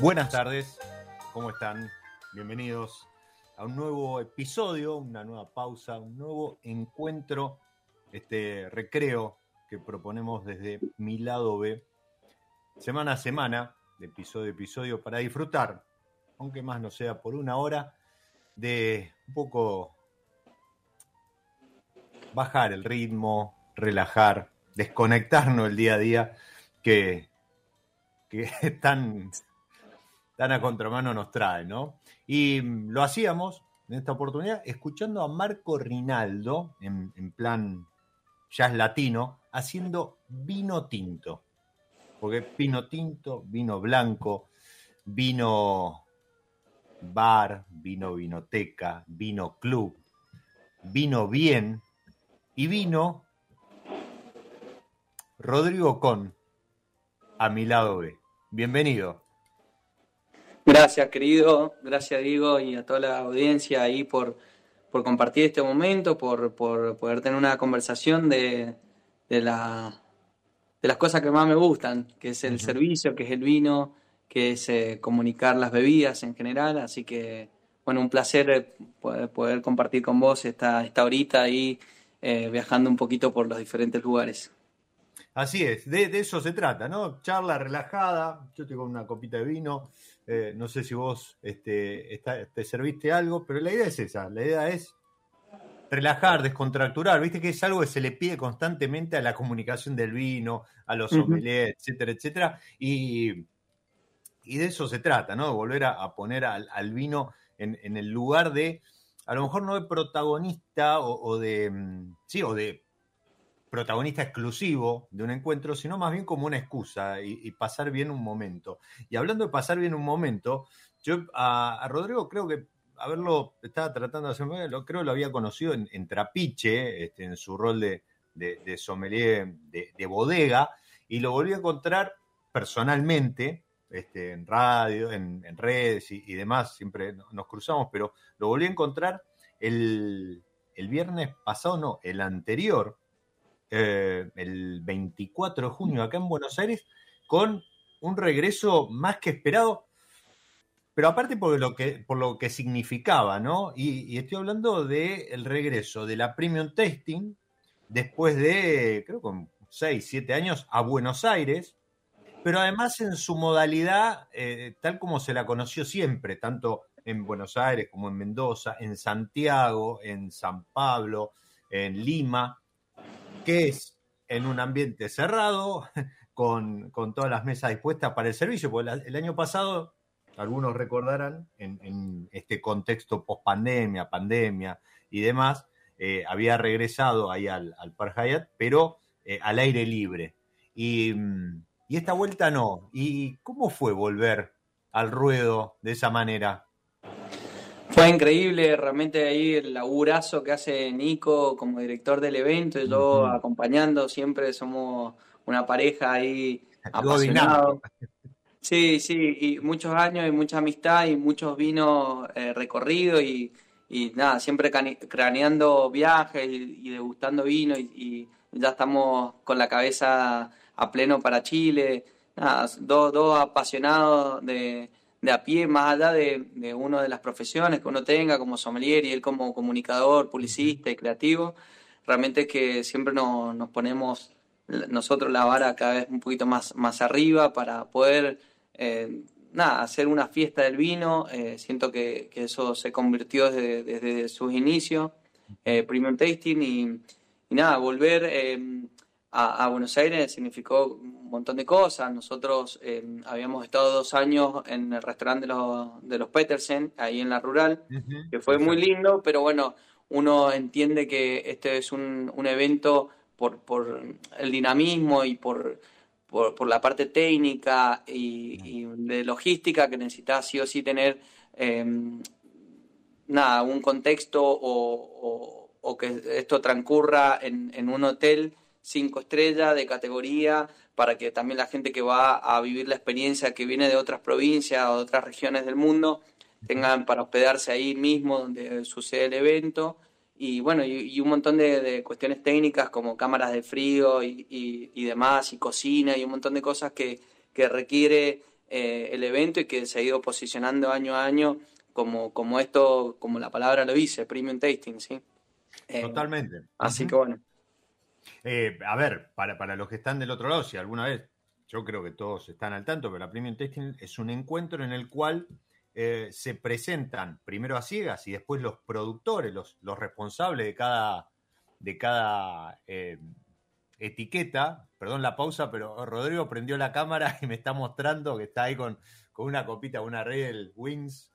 Buenas tardes, ¿cómo están? Bienvenidos a un nuevo episodio, una nueva pausa, un nuevo encuentro, este recreo que proponemos desde mi lado B, semana a semana, de episodio a episodio, para disfrutar, aunque más no sea por una hora, de un poco bajar el ritmo, relajar, desconectarnos el día a día, que, que es tan tan a contramano nos trae, ¿no? Y mm, lo hacíamos en esta oportunidad escuchando a Marco Rinaldo, en, plan jazz latino, haciendo vino tinto. Porque vino tinto, vino blanco, vino bar, vino vinoteca, vino club, vino bien y vino Rodrigo Con a mi lado B. Bienvenido. Gracias, querido. Gracias, Diego, y a toda la audiencia ahí por, por compartir este momento, por, por poder tener una conversación de, de, la, de las cosas que más me gustan, que es el servicio, que es el vino, que es eh, comunicar las bebidas en general. Así que, bueno, un placer eh, poder, compartir con vos esta, esta horita ahí eh, viajando un poquito por los diferentes lugares. Así es, de, de, eso se trata, ¿no? Charla relajada, yo tengo una copita de vino, eh, no sé si vos este, te serviste algo, pero la idea es esa, la idea es relajar, descontracturar, viste que es algo que se le pide constantemente a la comunicación del vino, a los sommeliers, etcétera, etcétera, y, de eso se trata, ¿no? Volver a, poner al, vino en, el lugar de, a lo mejor no de protagonista o, o de, mm, sí, o de protagonista exclusivo de un encuentro, sino más bien como una excusa y, pasar bien un momento. Y hablando de pasar bien un momento, yo a, Rodrigo creo que haberlo, estaba tratando de hacer, lo, creo que lo había conocido en, Trapiche, este, en su rol de, sommelier de, bodega, y lo volví a encontrar personalmente este, en radio, en, redes y, demás, siempre nos cruzamos, pero lo volví a encontrar el, viernes pasado, no, el anterior, eh, el 24 de junio acá en Buenos Aires, con un regreso más que esperado, pero aparte por lo que, por lo que significaba, ¿no? Y, estoy hablando del regreso de la Premium Testing después de, creo, con 6, 7 años a Buenos Aires, pero además en su modalidad eh, tal como se la conoció siempre, tanto en Buenos Aires como en Mendoza, en Santiago, en San Pablo, en Lima, que es en un ambiente cerrado, con, todas las mesas dispuestas para el servicio, porque el año pasado, algunos recordarán, en, este contexto post-pandemia, pandemia y demás, eh, había regresado ahí al, al Park pero eh, al aire libre. Y, y esta vuelta no. ¿Y cómo fue volver al ruedo de esa manera? Fue increíble, realmente ahí el laburazo que hace Nico como director del evento y yo acompañando, siempre somos una pareja ahí apasionada. Sí, sí, y muchos años y mucha amistad y muchos vinos eh, recorridos y, nada, siempre craneando viajes y, degustando vino y, ya estamos con la cabeza a pleno para Chile. Nada, dos, dos apasionados de, de a pie, más allá de, de una de las profesiones que uno tenga como sommelier y él como comunicador, publicista y creativo, realmente es que siempre nos, ponemos nosotros la vara cada vez un poquito más, más arriba para poder eh, nada, hacer una fiesta del vino. Eh, siento que, que, eso se convirtió desde, desde sus inicios, eh, Premium Tasting, y, nada, volver a, a, Buenos Aires significó un montón de cosas. Nosotros eh, habíamos estado dos años en el restaurante de los, de los Petersen, ahí en la rural, que fue muy lindo, pero bueno, uno entiende que este es un, un evento por, por, el dinamismo y por, por, la parte técnica y, de logística que necesitas sí o sí tener em, nada, un contexto o, o, que esto transcurra en, en un hotel cinco estrellas de categoría para que también la gente que va a vivir la experiencia que viene de otras provincias o de otras regiones del mundo tengan para hospedarse ahí mismo donde sucede el evento y bueno, y, un montón de, cuestiones técnicas como cámaras de frío y, demás, y cocina y un montón de cosas que, que requiere eh, el evento y que se ha ido posicionando año a año como, como esto, como la palabra lo dice, premium tasting, ¿sí? Eh, Totalmente. Así que bueno. Eh, a ver, para, para los que están del otro lado, si alguna vez, yo creo que todos están al tanto, pero la Premium Testing es un encuentro en el cual eh, se presentan primero a ciegas y después los productores, los, los responsables de cada, de cada eh, etiqueta. Perdón la pausa, pero Rodrigo prendió la cámara y me está mostrando que está ahí con, con una copita, una Red Wings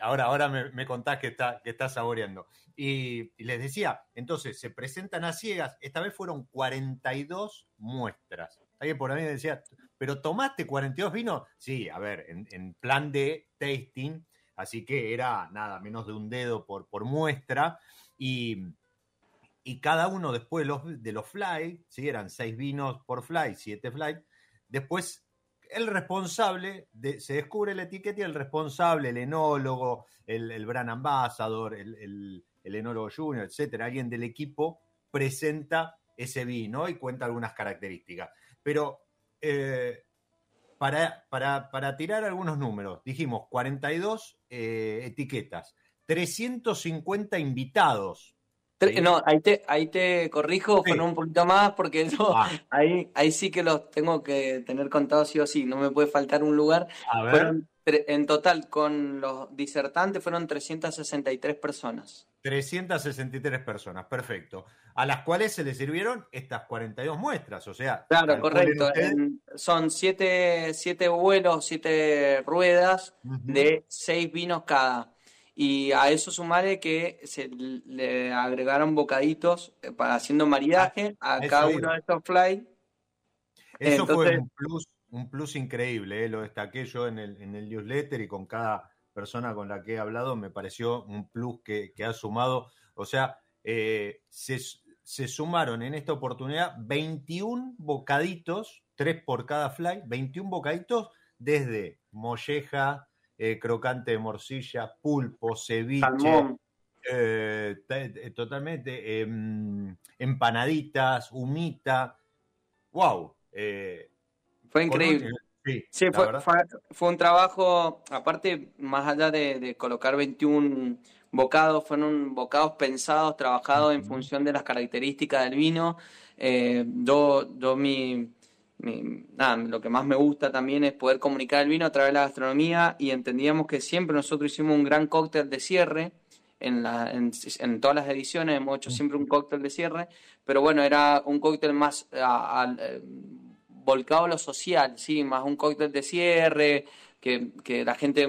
ahora, ahora me, contás que está, que está saboreando. Y, les decía, entonces se presentan a ciegas, esta vez fueron 42 muestras. Alguien por ahí me decía, ¿pero tomaste 42 vinos? Sí, a ver, en, plan de tasting, así que era nada, menos de un dedo por, por muestra. Y, y cada uno después de los, de los fly, ¿sí? eran seis vinos por fly, siete fly, después el responsable, se descubre la etiqueta y el responsable, el enólogo, el, el brand ambassador, el, el, enólogo junior, etcétera, alguien del equipo presenta ese vino y cuenta algunas características. Pero eh, para, para, para, tirar algunos números, dijimos 42 eh, etiquetas, 350 invitados no, ahí te, ahí te corrijo con un poquito más porque ah. ahí, ahí sí que los tengo que tener contados sí o sí, no me puede faltar un lugar. en total, con los disertantes fueron 363 personas. 363 personas, perfecto. A las cuales se les sirvieron estas 42 muestras, o sea. Claro, correcto. son 7 siete, vuelos, 7 ruedas de 6 vinos cada. Y a eso sumaré que se le agregaron bocaditos eh, para haciendo maridaje a cada uno de estos fly. Eso fue un plus, un plus increíble, eh, lo destaqué yo en el, en el newsletter y con cada persona con la que he hablado me pareció un plus que, ha sumado. O sea, eh, se, se, sumaron en esta oportunidad 21 bocaditos, tres por cada fly, 21 bocaditos desde molleja, eh, crocante de morcilla, pulpo, ceviche, eh, totalmente, em, empanaditas, humita. ¡Wow! fue increíble. Sí, fue, un trabajo, aparte, más allá de, colocar 21 bocados, fueron bocados pensados, trabajados en función de las características del vino. Eh, yo, yo mi, lo que más me gusta también es poder comunicar el vino a través de la gastronomía y entendíamos que siempre nosotros hicimos un gran cóctel de cierre. En, la, en, todas las ediciones hemos hecho siempre un cóctel de cierre, pero bueno, era un cóctel más eh, volcado a lo social, sí, más un cóctel de cierre, que, la gente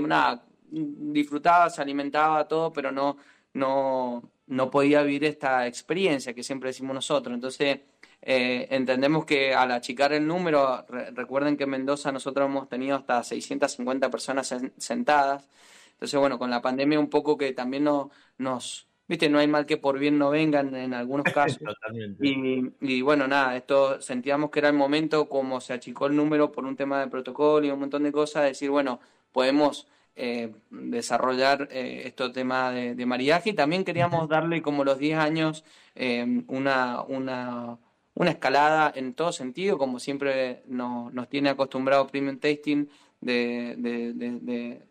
disfrutaba, se alimentaba, todo, pero no, no, no podía vivir esta experiencia que siempre decimos nosotros. Entonces, eh, entendemos que al achicar el número, recuerden que en Mendoza nosotros hemos tenido hasta 650 personas sentadas. Entonces, bueno, con la pandemia un poco que también nos, nos viste, no hay mal que por bien no vengan en algunos casos. y, y, bueno, nada, esto sentíamos que era el momento, como se achicó el número por un tema de protocolo y un montón de cosas, decir, bueno, podemos eh, desarrollar eh, estos temas de, mariaje y también queríamos darle como los 10 años eh, una, una, una escalada en todo sentido, como siempre nos, nos tiene acostumbrado Premium Tasting. De, de,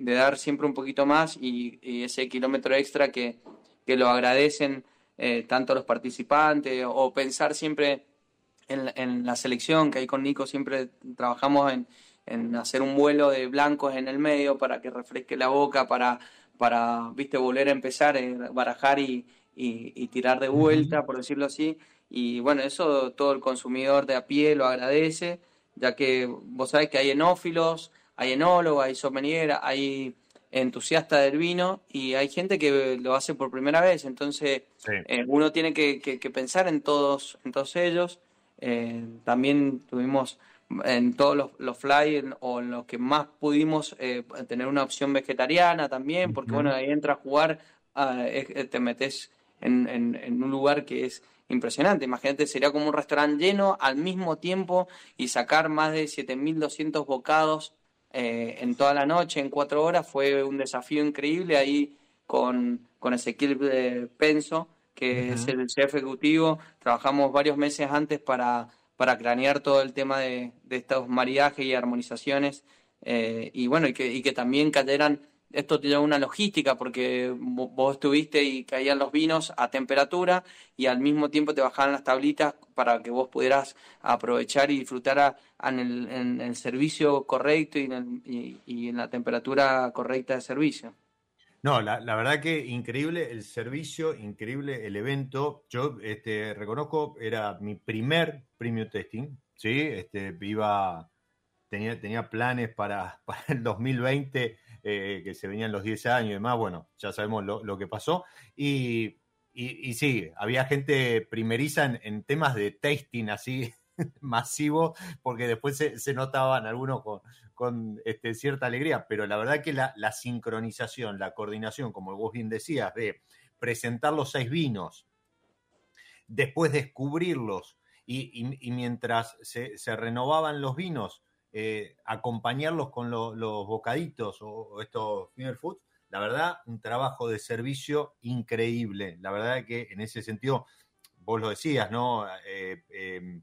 de, dar siempre un poquito más y ese kilómetro extra que, que lo agradecen eh, tanto los participantes o pensar siempre en, la selección, que ahí con Nico siempre trabajamos en, hacer un vuelo de blancos en el medio para que refresque la boca, para, para viste, volver a empezar, eh, barajar y, y, tirar de vuelta, por decirlo así. Y bueno, eso todo el consumidor de a pie lo agradece, ya que vos sabés que hay enófilos, hay enólogos, hay sommelier, hay entusiasta del vino y hay gente que lo hace por primera vez, entonces eh, uno tiene que, pensar en todos, en todos ellos. Eh, también tuvimos en todos los, los flyers o en los que más pudimos eh, tener una opción vegetariana también, porque bueno, ahí entra a jugar, te metes en, en, un lugar que es impresionante. Imagínate, sería como un restaurante lleno al mismo tiempo y sacar más de 7.200 bocados eh, en toda la noche, en cuatro horas, fue un desafío increíble ahí con, con Ezequiel eh, Penso, que es el chef ejecutivo. Trabajamos varios meses antes para, para cranear todo el tema de, de estos mariajes y armonizaciones. Eh, y bueno, y que, y que también cayeran esto lleva una logística porque vos estuviste y caían los vinos a temperatura y al mismo tiempo te bajaban las tablitas para que vos pudieras aprovechar y disfrutar en, el, servicio correcto y en, y, en, la temperatura correcta de servicio. No, la, verdad que increíble el servicio, increíble el evento. Yo este, reconozco, era mi primer premium testing, ¿sí? Este, iba, tenía, tenía planes para, para el 2020 eh, que se venían los 10 años y demás, bueno, ya sabemos lo, que pasó. Y, y, sí, había gente primeriza en, temas de tasting así masivo, porque después se, notaban algunos con, este, cierta alegría, pero la verdad que la, sincronización, la coordinación, como vos bien decías, de presentar los seis vinos, después descubrirlos y, mientras se, se, renovaban los vinos, eh, acompañarlos con los bocaditos o, estos finger foods, la verdad, un trabajo de servicio increíble. La verdad que en ese sentido, vos lo decías, ¿no? Eh, em,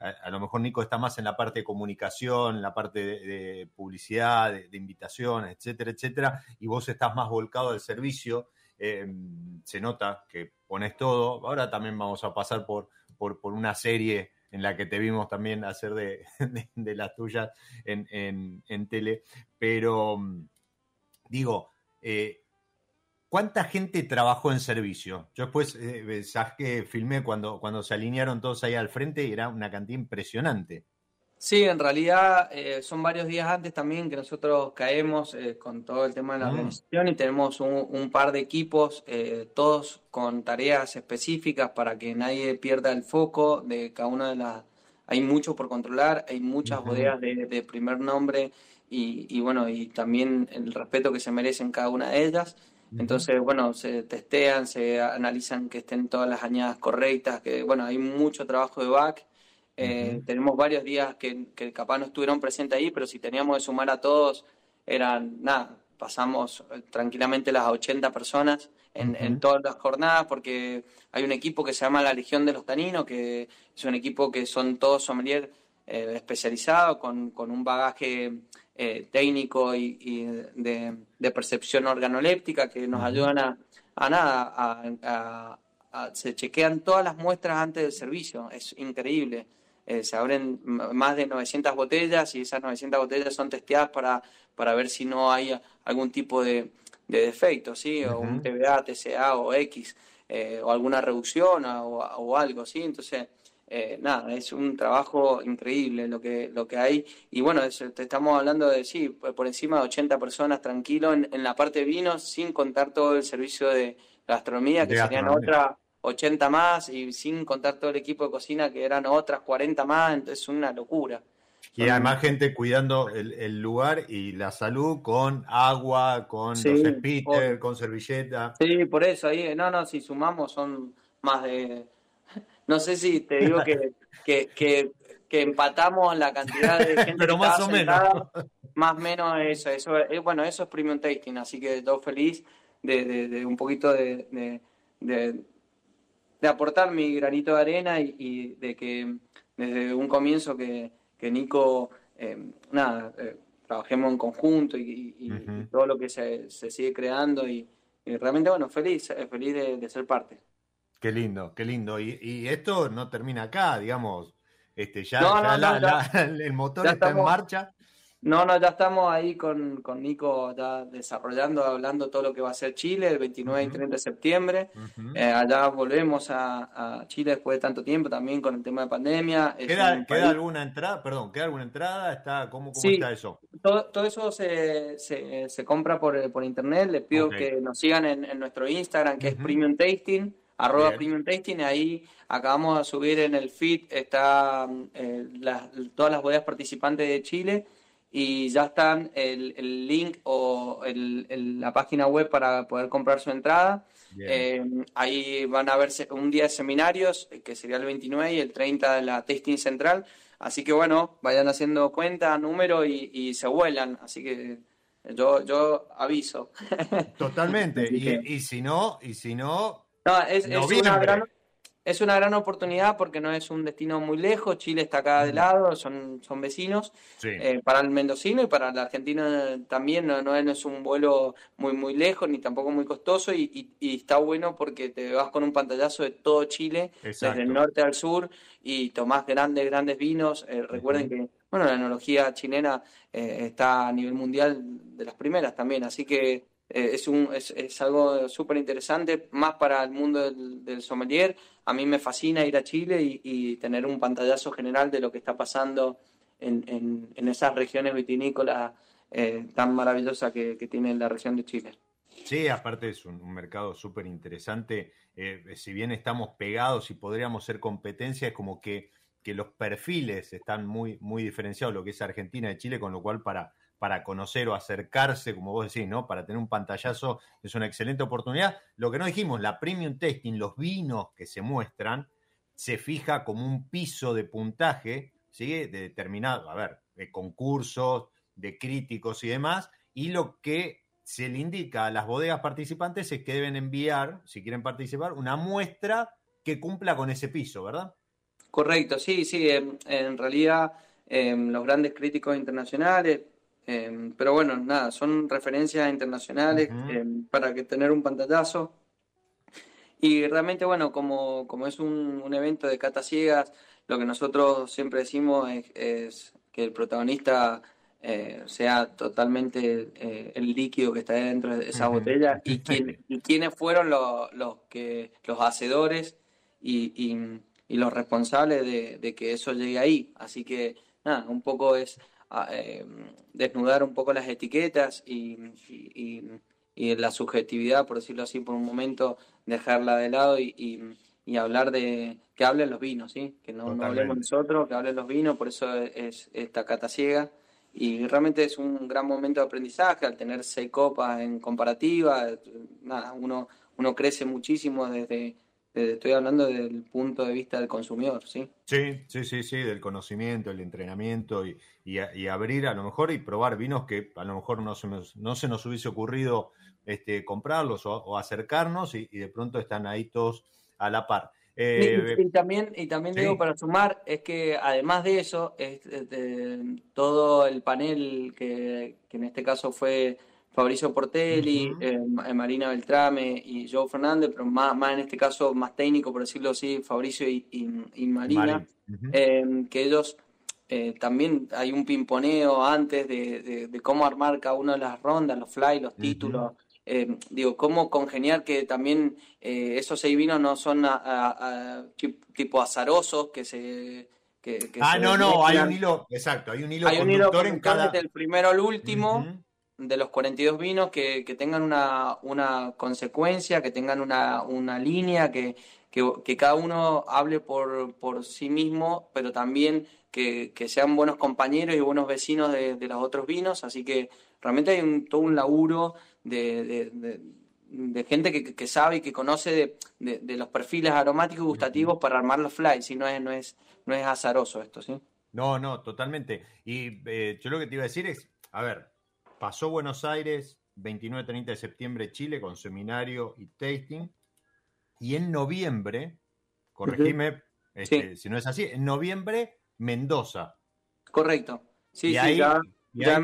a, lo mejor Nico está más en la parte de comunicación, en la parte de, publicidad, de, invitaciones, etcétera, etcétera, y vos estás más volcado al servicio. Em, se nota que pones todo. Ahora también vamos a pasar por, por, por una serie en la que te vimos también hacer de, las tuyas en, en, tele. Pero mm, digo, eh, ¿cuánta gente trabajó en servicio? Yo después, eh, sabes que filmé cuando, cuando se alinearon todos ahí al frente y era una cantidad impresionante. Sí, en realidad eh, son varios días antes también que nosotros caemos eh, con todo el tema de la ah. organización y tenemos un, par de equipos, eh, todos con tareas específicas para que nadie pierda el foco de cada una de las... Hay mucho por controlar, hay muchas bodegas de, primer nombre y, bueno, y también el respeto que se merecen cada una de ellas. Entonces, bueno, se testean, se analizan que estén todas las añadas correctas, que bueno, hay mucho trabajo de back Eh, tenemos varios días que, que capaz no estuvieron presentes ahí, pero si teníamos que sumar a todos, eran, nada, pasamos eh, tranquilamente las 80 personas en, en, todas las jornadas, porque hay un equipo que se llama la Legión de los Taninos, que es un equipo que son todos sommelier eh, especializados, con, con, un bagaje eh, técnico y, y de, de, percepción organoléptica, que nos ayudan a, a nada, a, a, a, se chequean todas las muestras antes del servicio, es increíble. Eh, se abren más de 900 botellas y esas 900 botellas son testeadas para, para ver si no hay algún tipo de, de defecto, ¿sí? O un TBA, TCA o X, eh, o alguna reducción o, o, algo, ¿sí? Entonces, eh, nada, es un trabajo increíble lo que, lo que hay. Y bueno, es, te estamos hablando de, sí, por encima de 80 personas tranquilo en, en la parte de vinos, sin contar todo el servicio de gastronomía, que de serían otra 80 más y sin contar todo el equipo de cocina que eran otras 40 más, entonces es una locura. Y además gente cuidando el, el, lugar y la salud con agua, con sí, los speakers, con servilleta. Sí, por eso, ahí, no, no, si sumamos son más de, no sé si te digo que, que, que, que empatamos la cantidad de gente Pero más o sentada, menos. Más o menos eso, eso, eh, bueno, eso es premium tasting, así que todo feliz de, de, de un poquito de, de de aportar mi granito de arena y, y, de que desde un comienzo que, que Nico, eh, nada, eh, trabajemos en conjunto y, y uh -huh. todo lo que se, se sigue creando y, realmente, bueno, feliz, eh, feliz de, de, ser parte. Qué lindo, qué lindo. Y, esto no termina acá, digamos, este, ya, no, ya no, la, no, ya, la, el motor está estamos, en marcha. No, no, ya estamos ahí con, con Nico ya desarrollando, hablando todo lo que va a ser Chile el 29 uh -huh. y 30 de septiembre. Uh -huh. eh, allá volvemos a, a, Chile después de tanto tiempo también con el tema de pandemia. ¿Queda, ¿queda alguna entrada? Perdón, ¿queda alguna entrada? ¿Está, ¿Cómo, cómo sí, está eso? Todo, todo eso se, se, se, compra por, por internet. Les pido okay. que nos sigan en, en, nuestro Instagram, que uh -huh. es Premium Tasting arroba Bien. Premium Tasting, ahí acabamos de subir en el feed, está eh, las, todas las bodegas participantes de Chile y ya están el, el link o el, el, la página web para poder comprar su entrada. Eh, ahí van a verse un día de seminarios, eh, que sería el 29 y el 30 de la Tasting Central. Así que bueno, vayan haciendo cuenta, número y, y se vuelan. Así que yo, yo aviso. Totalmente. y, y, si no, y si no, no es, es una gran es una gran oportunidad porque no es un destino muy lejos, Chile está acá de lado, son, son vecinos, sí. eh, para el mendocino y para el argentino también no, no, es un vuelo muy muy lejos ni tampoco muy costoso y, y, y, está bueno porque te vas con un pantallazo de todo Chile, Exacto. desde el norte al sur y tomás grandes, grandes vinos, eh, recuerden uh -huh. que bueno, la enología chilena eh, está a nivel mundial de las primeras también, así que eh, es, un, es, es algo súper interesante, más para el mundo del, del, sommelier. A mí me fascina ir a Chile y, y, tener un pantallazo general de lo que está pasando en, en, en esas regiones vitinícolas eh, tan maravillosas que, que, tiene la región de Chile. Sí, aparte es un, un mercado súper interesante. Eh, si bien estamos pegados y podríamos ser competencia, es como que, que los perfiles están muy, muy diferenciados, lo que es Argentina y Chile, con lo cual para para conocer o acercarse, como vos decís, ¿no? Para tener un pantallazo es una excelente oportunidad. Lo que no dijimos, la premium testing, los vinos que se muestran, se fija como un piso de puntaje, ¿sí? De determinado, a ver, de concursos, de críticos y demás, y lo que se le indica a las bodegas participantes es que deben enviar, si quieren participar, una muestra que cumpla con ese piso, ¿verdad? Correcto, sí, sí, en, realidad eh, los grandes críticos internacionales, eh, pero bueno, nada, son referencias internacionales uh -huh. eh, para que tener un pantallazo. Y realmente, bueno, como, como es un, un, evento de cata ciegas, lo que nosotros siempre decimos es, es que el protagonista eh, sea totalmente eh, el líquido que está dentro de esa uh -huh. botella y, quién, y quiénes fueron los, los, que, los hacedores y, y, y los responsables de, de que eso llegue ahí. Así que, nada, un poco es eh, desnudar un poco las etiquetas y, y, y, la subjetividad, por decirlo así, por un momento, dejarla de lado y, y hablar de que hablen los vinos, ¿sí? que no, no, hablemos nosotros, que hablen los vinos, por eso es esta cata ciega. Y realmente es un gran momento de aprendizaje al tener seis copas en comparativa. Nada, uno, uno crece muchísimo desde, estoy hablando del punto de vista del consumidor, ¿sí? Sí, sí, sí, sí, del conocimiento, el entrenamiento y, y, abrir a lo mejor y probar vinos que a lo mejor no se nos, no se nos hubiese ocurrido este, comprarlos o, acercarnos y, de pronto están ahí todos a la par. Eh, y, también, y también digo para sumar, es que además de eso, todo el panel que, que en este caso fue Fabricio Portelli, eh, Marina Beltrame y Joe Fernández, pero más, más en este caso más técnico, por decirlo así, Fabricio y, Marina, eh, que ellos eh, también hay un pimponeo antes de, cómo armar cada una de las rondas, los fly, los títulos. digo, cómo congeniar que también esos seis vinos no son tipo azarosos, que se... ah, no, no, hay un hilo, exacto, hay un hilo conductor en cada... Desde el primero al último de los 42 vinos que, tengan una, una, consecuencia, que tengan una, una línea, que, que, cada uno hable por, por sí mismo, pero también que, sean buenos compañeros y buenos vecinos de, los otros vinos. Así que realmente hay un, todo un laburo de, de, gente que, sabe y que conoce de, los perfiles aromáticos y gustativos para armar los flies, y no es, no es, no es azaroso esto, ¿sí? No, no, totalmente. Y eh, yo lo que te iba a decir es, a ver, pasó Buenos Aires, 29-30 de septiembre Chile con seminario y tasting. Y en noviembre, corregime este, si no es así, en noviembre Mendoza. Correcto. Sí, y ahí,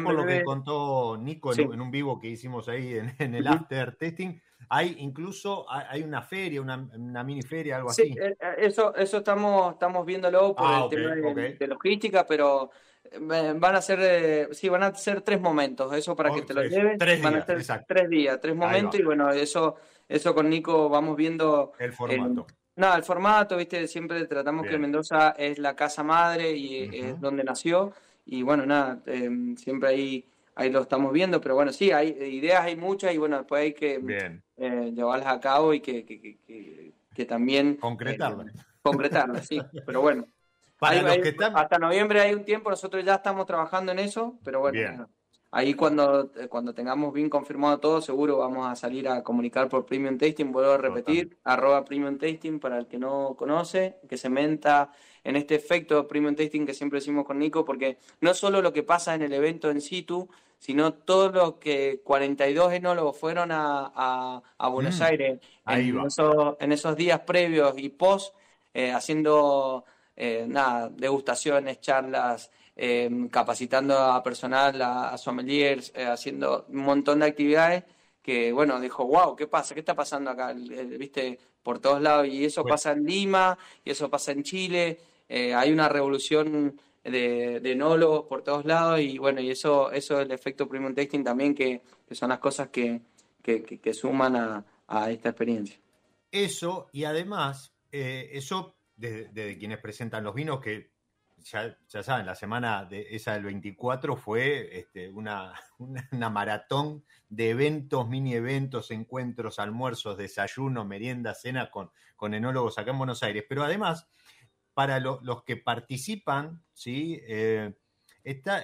por lo que contó Nico en, un vivo que hicimos ahí en, el after testing, hay incluso hay una feria, una, mini feria, algo así. Sí, eh, eh, eso, eso estamos, estamos viéndolo por ah, el tema de, logística, pero Van a ser, eh, sí, van a ser tres momentos, eso para que te lo lleves. Tres van días, a ser tres días, tres momentos y bueno, eso, eso con Nico vamos viendo. El formato. no, el formato, viste, siempre tratamos que Mendoza es la casa madre y es donde nació y bueno, nada, em, siempre ahí, ahí lo estamos viendo, pero bueno, sí, hay ideas, hay muchas y bueno, después hay que eh, llevarlas a cabo y que, que, que, también... Concretarlas. Eh, concretarlas, sí, pero bueno. Hasta noviembre hay un tiempo, nosotros ya estamos trabajando en eso, pero bueno, ahí cuando, eh, cuando tengamos bien confirmado todo, seguro vamos a salir a comunicar por Premium Tasting, vuelvo a repetir, arroba Premium Tasting para el que no conoce, que se menta en este efecto Premium Tasting que siempre decimos con Nico, porque no solo lo que pasa en el evento en situ, sino todo lo que 42 enólogos fueron a, a, Buenos mm, Aires en, Esos, en esos días previos y post, eh, haciendo eh, nada, degustaciones, charlas, em, capacitando a personal, a, sommeliers, eh, haciendo un montón de actividades que, bueno, dijo, wow, ¿qué pasa? ¿Qué está pasando acá? Viste, por todos lados, y eso pasa en Lima, y eso pasa en Chile, eh, hay una revolución de, de enólogos por todos lados, y bueno, y eso, eso es el efecto premium tasting también, que, son las cosas que, que, suman a, a, esta experiencia. Eso, y además, eso desde, quienes presentan los vinos, que ya, saben, la semana de esa del 24 fue este, una, una, maratón de eventos, mini eventos, encuentros, almuerzos, desayuno, merienda, cena con, con enólogos acá en Buenos Aires. Pero además, para los que participan, ¿sí? Eh, está,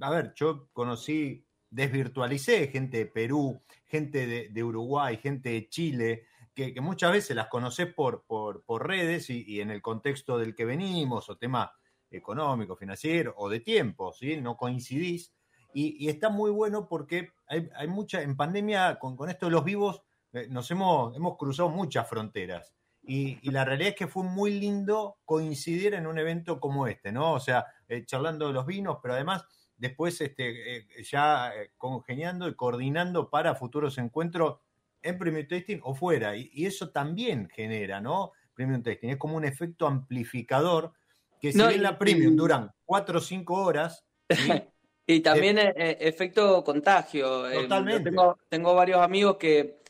a ver, yo conocí, desvirtualicé gente de Perú, gente de, de Uruguay, gente de Chile, que, muchas veces las conoces por, por, redes y, en el contexto del que venimos, o tema económico, financiero, o de tiempo, ¿sí? No coincidís. Y, está muy bueno porque hay, mucha, en pandemia, con, esto de los vivos, eh, nos hemos, hemos cruzado muchas fronteras. Y, la realidad es que fue muy lindo coincidir en un evento como este, ¿no? O sea, eh, charlando de los vinos, pero además después este, eh, ya congeniando y coordinando para futuros encuentros en Premium Testing o fuera. Y, eso también genera, ¿no? Premium Testing. Es como un efecto amplificador que si en la Premium duran cuatro o cinco horas. y también eh, eh, efecto contagio. Eh, Totalmente. tengo, tengo varios amigos que,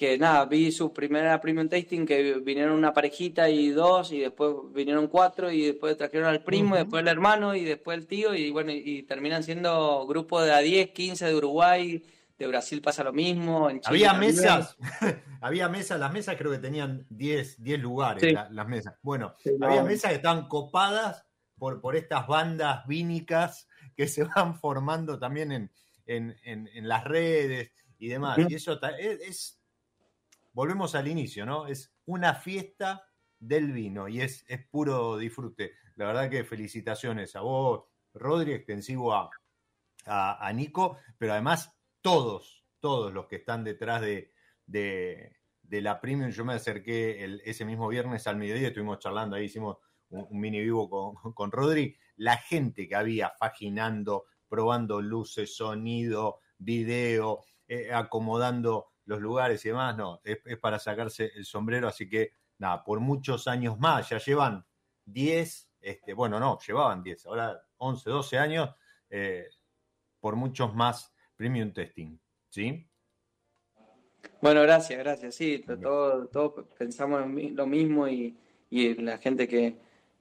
que nada, vi su primera Premium Tasting que vinieron una parejita y dos, y después vinieron cuatro, y después trajeron al primo, y después el hermano, y después el tío, y bueno, y, terminan siendo grupos de a 10, 15 de Uruguay, de Brasil pasa lo mismo. había mesas, había mesas, las mesas creo que tenían 10, 10 lugares, las mesas. Bueno, había mesas que estaban copadas por, por estas bandas vínicas que se van formando también en, en, en, las redes y demás. Y eso es, volvemos al inicio, ¿no? Es una fiesta del vino y es, es puro disfrute. La verdad que felicitaciones a vos, Rodri, extensivo a, a, Nico, pero además todos, todos los que están detrás de, de, la Premium. Yo me acerqué ese mismo viernes al mediodía, estuvimos charlando ahí, hicimos un, mini vivo con, con, Rodri. La gente que había faginando, probando luces, sonido, video, eh, acomodando los lugares y demás, no, es, para sacarse el sombrero, así que nada, por muchos años más, ya llevan 10, este, bueno, no, llevaban 10, ahora 11, 12 años, eh, por muchos más premium testing, ¿sí? Bueno, gracias, gracias, sí, todos pensamos lo mismo y, la gente que,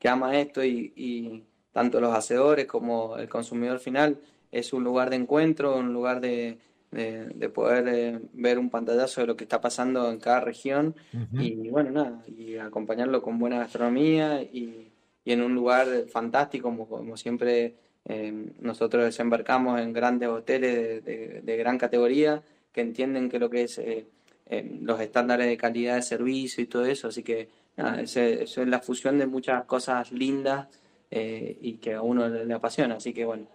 ama esto y, tanto los hacedores como el consumidor final es un lugar de encuentro, un lugar de, de, poder eh, ver un pantallazo de lo que está pasando en cada región y bueno, nada, y acompañarlo con buena gastronomía y, en un lugar fantástico, como, como siempre eh, nosotros desembarcamos en grandes hoteles de, gran categoría que entienden que lo que es eh, los estándares de calidad de servicio y todo eso, así que eso, es la fusión de muchas cosas lindas y que a uno le, apasiona, así que bueno.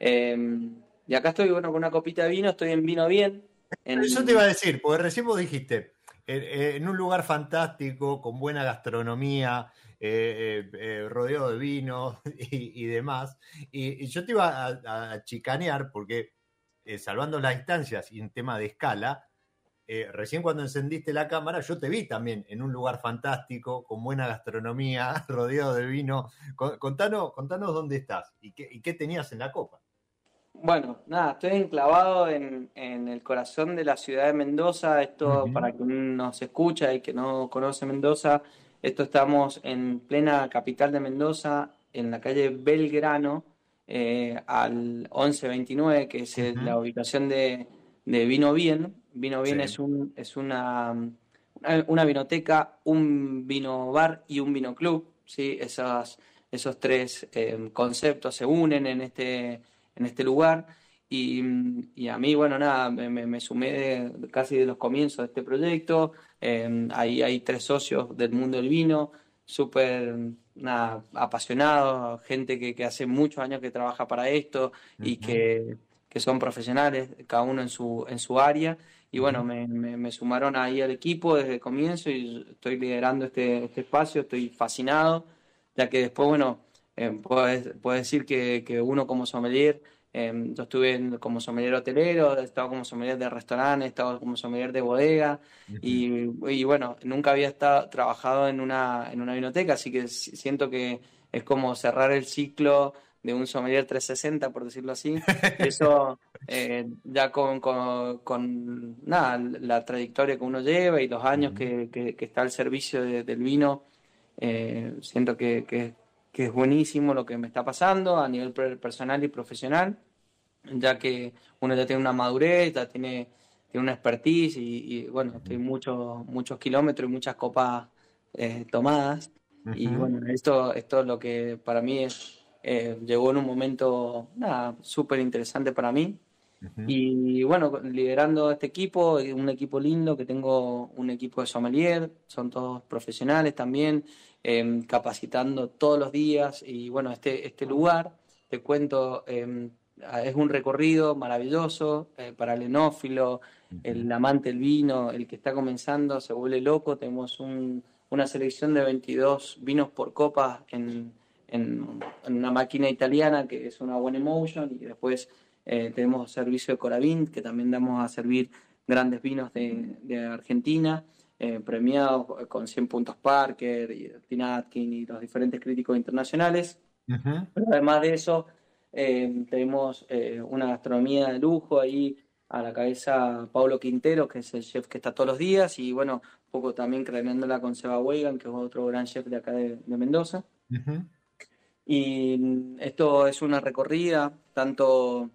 Y acá estoy, bueno, con una copita de vino, estoy en vino bien. Eso te iba a decir, porque recién vos dijiste, en un lugar fantástico, con buena gastronomía, eh, eh, rodeado de vino y, demás. Y, yo te iba a, chicanear porque, eh, salvando las distancias y en tema de escala, recién cuando encendiste la cámara, yo te vi también en un lugar fantástico, con buena gastronomía, rodeado de vino. Contanos, contanos dónde estás y qué, y qué tenías en la copa. Bueno, nada, estoy enclavado en, el corazón de la ciudad de Mendoza. Esto, para quien nos escucha y que no conoce Mendoza, esto estamos en plena capital de Mendoza, en la calle Belgrano, eh, al 1129, que es la ubicación de, Vino Bien. Vino Bien es, un, es una, una, vinoteca, un vino bar y un vino club. ¿sí? Esas, esos tres eh, conceptos se unen en este en este lugar. Y, a mí, bueno, nada, me, sumé casi de los comienzos de este proyecto. Em, ahí hay tres socios del mundo del vino, súper apasionados, gente que, hace muchos años que trabaja para esto y que, son profesionales, cada uno en su, en su área. Y bueno, me, sumaron ahí al equipo desde el comienzo y estoy liderando este, este espacio, estoy fascinado, ya que después, bueno, eh, puedo, decir que, que, uno como sommelier, em, yo estuve como sommelier hotelero, he estado como sommelier de restaurante, he estado como sommelier de bodega y, y, bueno, nunca había estado, trabajado en una, en una vinoteca, así que siento que es como cerrar el ciclo de un sommelier 360, por decirlo así. Eso, eh, ya con, con, con, nada, la trayectoria que uno lleva y los años que, que, está al servicio del vino, eh, siento que, que, que es buenísimo lo que me está pasando a nivel personal y profesional, ya que uno ya tiene una madurez, ya tiene, tiene una expertise y, bueno, estoy muchos muchos kilómetros y muchas copas eh, tomadas. Y bueno, esto, esto es lo que para mí es, eh, llegó en un momento súper interesante para mí. Y bueno, liderando este equipo, un equipo lindo, que tengo un equipo de sommelier, son todos profesionales también, Em, capacitando todos los días. Y bueno, este, este lugar, te cuento, em, es un recorrido maravilloso eh, para el enófilo, el amante del vino, el que está comenzando, se vuelve loco, tenemos una selección de 22 vinos por copa en, en, una máquina italiana que es una One Emotion y después eh, tenemos servicio de Coravin que también damos a servir grandes vinos de, de Argentina eh, premiados con 100 puntos Parker y Tim Atkin y los diferentes críticos internacionales. Pero además de eso, eh, tenemos una gastronomía de lujo ahí a la cabeza Paulo Quintero, que es el chef que está todos los días, y bueno, un poco también creándola con Seba Weigan, que es otro gran chef de acá de, Mendoza. Y esto es una recorrida, tanto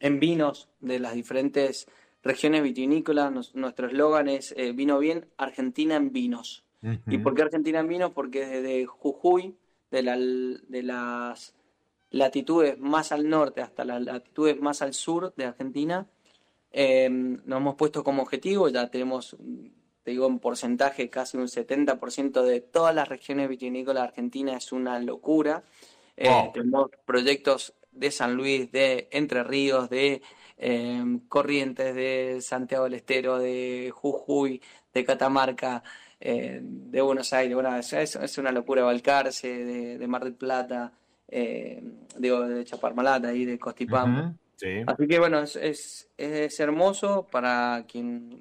en vinos de las diferentes regiones vitivinícolas, nuestro eslogan es eh, Vino Bien, Argentina en Vinos. ¿Y por qué Argentina en Vinos? Porque desde Jujuy, de, de las latitudes más al norte hasta las latitudes más al sur de Argentina, nos hemos puesto como objetivo, ya tenemos, te digo, en porcentaje casi un 70% de todas las regiones vitivinícolas de Argentina, es una locura. tenemos proyectos de San Luis, de Entre Ríos, de Corrientes, de Santiago del Estero, de Jujuy, de Catamarca, eh, de Buenos Aires, bueno, es, una locura, Balcarce, de, Mar del Plata, eh, digo, de Chaparmalata y de Costipam. Así que bueno, es, es, hermoso para quien,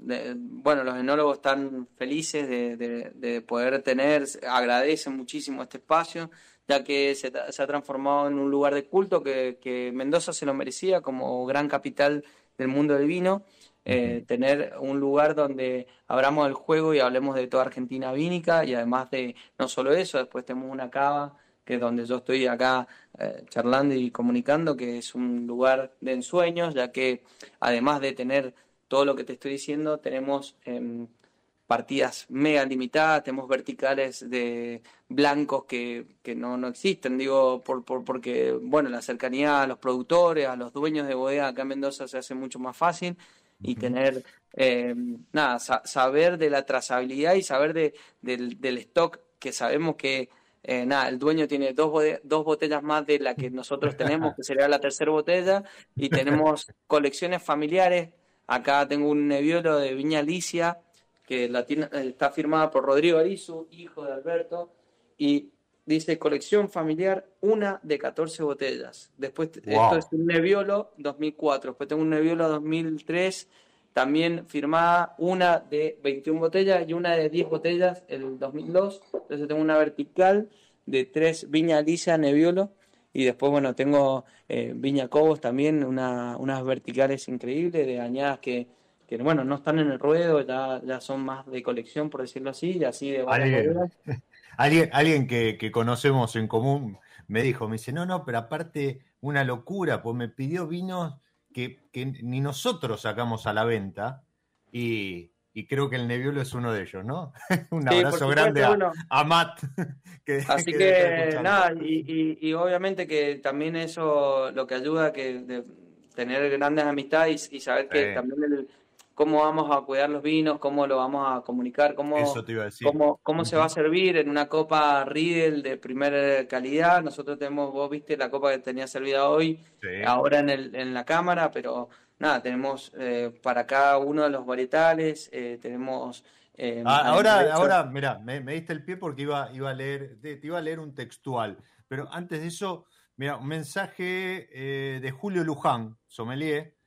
bueno, los enólogos están felices de, poder tener, agradecen muchísimo este espacio, ya que se, ha transformado en un lugar de culto que, que Mendoza se lo merecía como gran capital del mundo del vino. Eh, tener un lugar donde abramos el juego y hablemos de toda Argentina vínica y además de no solo eso, después tenemos una cava que es donde yo estoy acá eh, charlando y comunicando, que es un lugar de ensueños, ya que además de tener todo lo que te estoy diciendo, tenemos em, partidas mega limitadas, tenemos verticales de blancos que, que no, no, existen, digo, por, por, porque, bueno, la cercanía a los productores, a los dueños de bodega acá en Mendoza se hace mucho más fácil y tener, eh, nada, saber de la trazabilidad y saber de, del, stock que sabemos que, eh, nada, el dueño tiene dos, dos botellas más de la que nosotros tenemos, que sería la tercera botella, y tenemos colecciones familiares. Acá tengo un neviolo de Viña Alicia, que la tiene, está firmada por Rodrigo Arizu, hijo de Alberto, y dice colección familiar, una de 14 botellas. Después, esto es un Nebbiolo 2004. Después tengo un Nebbiolo 2003, también firmada una de 21 botellas y una de 10 botellas el 2002. Entonces tengo una vertical de tres Viña Alicia Nebbiolo. Y después, bueno, tengo eh, Viña Cobos también, una, unas verticales increíbles de añadas que, que, bueno, no están en el ruedo, ya, ya son más de colección, por decirlo así, y así de varias Alguien, alguien que, conocemos en común me dijo, me dice, no, no, pero aparte una locura, pues me pidió vinos que, ni nosotros sacamos a la venta y, creo que el Nebbiolo es uno de ellos, ¿no? Un abrazo grande a, Matt. Así que, nada, y, obviamente que también eso lo que ayuda a que tener grandes amistades y, saber que también el, cómo vamos a cuidar los vinos, cómo lo vamos a comunicar, cómo, cómo, cómo se va a servir en una copa Riedel de primera calidad. Nosotros tenemos, vos viste la copa que tenía servida hoy, ahora en, el, en la cámara, pero nada, tenemos eh, para cada uno de los varietales, eh, tenemos... Eh, ah, ahora, ahora, mira, me, diste el pie porque iba, iba a leer, te, iba a leer un textual, pero antes de eso, mira, un mensaje de Julio Luján, sommelier,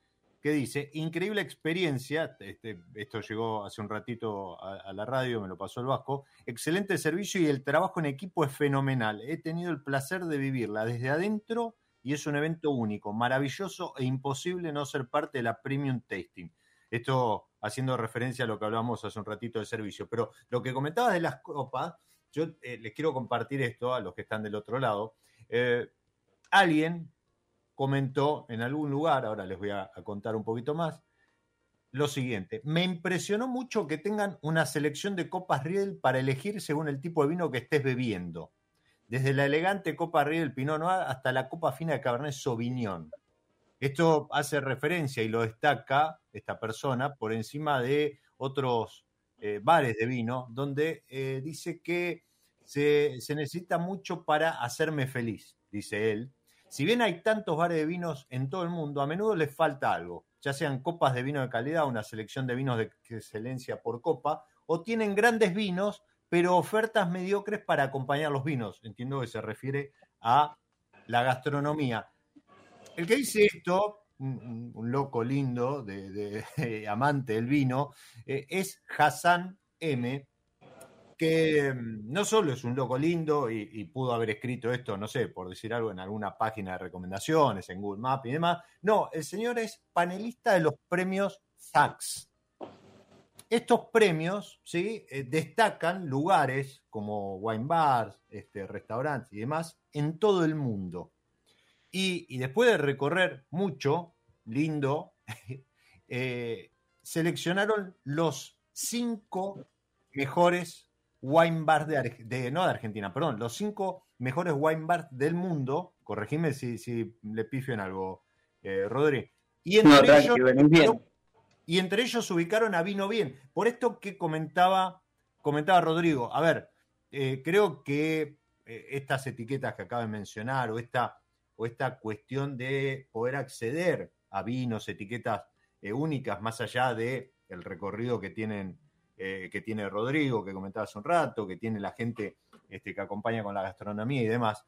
que dice, increíble experiencia, este, esto llegó hace un ratito a, la radio, me lo pasó el Vasco, excelente servicio y el trabajo en equipo es fenomenal. He tenido el placer de vivirla desde adentro y es un evento único, maravilloso e imposible no ser parte de la Premium Tasting. Esto haciendo referencia a lo que hablábamos hace un ratito del servicio. Pero lo que comentabas de las copas, yo eh, les quiero compartir esto a los que están del otro lado. Eh, alguien comentó en algún lugar, ahora les voy a, contar un poquito más, lo siguiente. Me impresionó mucho que tengan una selección de copas Riedel para elegir según el tipo de vino que estés bebiendo. Desde la elegante copa Riedel Pinot Noir hasta la copa fina de Cabernet Sauvignon. Esto hace referencia y lo destaca esta persona por encima de otros eh, bares de vino, donde eh, dice que se, se necesita mucho para hacerme feliz, dice él, si bien hay tantos bares de vinos en todo el mundo, a menudo les falta algo, ya sean copas de vino de calidad, una selección de vinos de excelencia por copa, o tienen grandes vinos, pero ofertas mediocres para acompañar los vinos. Entiendo que se refiere a la gastronomía. El que dice esto, un, loco lindo, de, amante del vino, eh, es Hassan M., que mm, no solo es un loco lindo y, pudo haber escrito esto, no sé, por decir algo, en alguna página de recomendaciones, en Google Maps y demás. No, el señor es panelista de los premios Sachs. Estos premios ¿sí? Eh, destacan lugares como wine bars, este, restaurantes y demás en todo el mundo. Y, después de recorrer mucho, lindo, eh, seleccionaron los cinco mejores wine bars de, no de Argentina, perdón, los cinco mejores wine bars del mundo. Corregime si, si le pifio en algo, eh, Rodri. Y entre, ellos, y entre ellos se ubicaron a Vino Bien. Por esto que comentaba, comentaba Rodrigo, a ver, eh, creo que eh, estas etiquetas que acaba de mencionar o esta, o esta cuestión de poder acceder a vinos, etiquetas eh, únicas, más allá de el recorrido que tienen que tiene Rodrigo, que comentaba hace un rato, que tiene la gente este, que acompaña con la gastronomía y demás.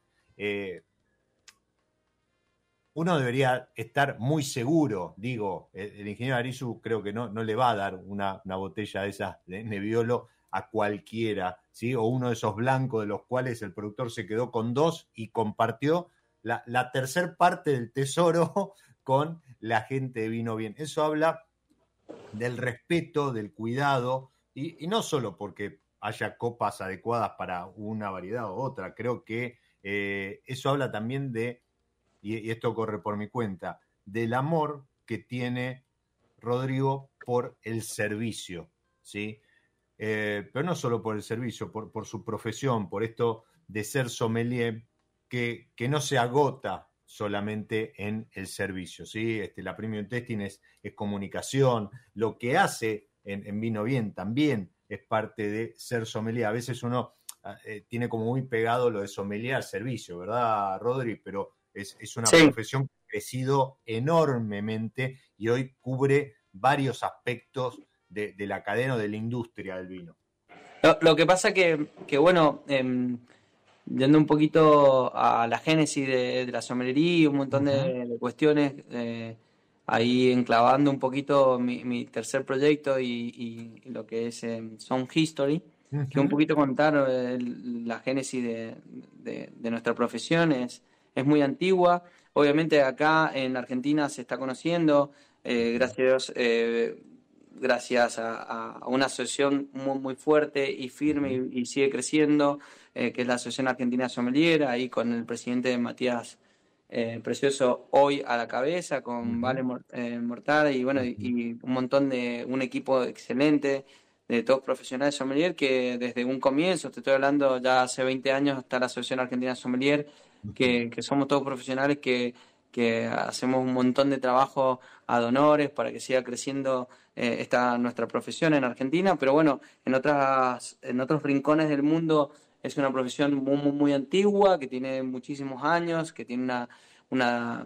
uno debería estar muy seguro, digo, el, ingeniero Arisu creo que no, no le va a dar una, una botella de esas de Nebbiolo a cualquiera, ¿sí? O uno de esos blancos de los cuales el productor se quedó con dos y compartió la, la tercer parte del tesoro con la gente de Vino Bien. Eso habla del respeto, del cuidado, y, no solo porque haya copas adecuadas para una variedad u otra, creo que eh, eso habla también de, y, esto corre por mi cuenta, del amor que tiene Rodrigo por el servicio, ¿sí? Eh, pero no solo por el servicio, por, su profesión, por esto de ser sommelier, que, que, no se agota solamente en el servicio. ¿sí? Este, la premium testing es, comunicación, lo que hace en, Vino Bien también es parte de ser sommelier. A veces uno ah, eh, tiene como muy pegado lo de sommelier al servicio, ¿verdad, Rodri? Pero es, una profesión que ha crecido enormemente y hoy cubre varios aspectos de, la cadena o de la industria del vino. Lo, que pasa que, que bueno, eh, yendo un poquito a la génesis de, la sommelería, un montón de, cuestiones, eh, ahí enclavando un poquito mi, tercer proyecto y, lo que es eh, Sound History, que un poquito contar eh, la génesis de, nuestra profesión es, es muy antigua. Obviamente acá en Argentina se está conociendo, gracias a Dios, gracias a, una asociación muy, muy, fuerte y firme y, sigue creciendo, eh, que es la Asociación Argentina Sommelier, ahí con el presidente Matías eh, Precioso hoy a la cabeza, con Vale eh, Mortal y bueno, y, un montón de, un equipo excelente de todos profesionales sommelier que desde un comienzo, te estoy hablando ya hace 20 años, está la Asociación Argentina Sommelier, que, que somos todos profesionales que que hacemos un montón de trabajo a donores para que siga creciendo eh, esta nuestra profesión en Argentina, pero bueno, en otras en otros rincones del mundo es una profesión muy muy, muy antigua, que tiene muchísimos años, que tiene una, una,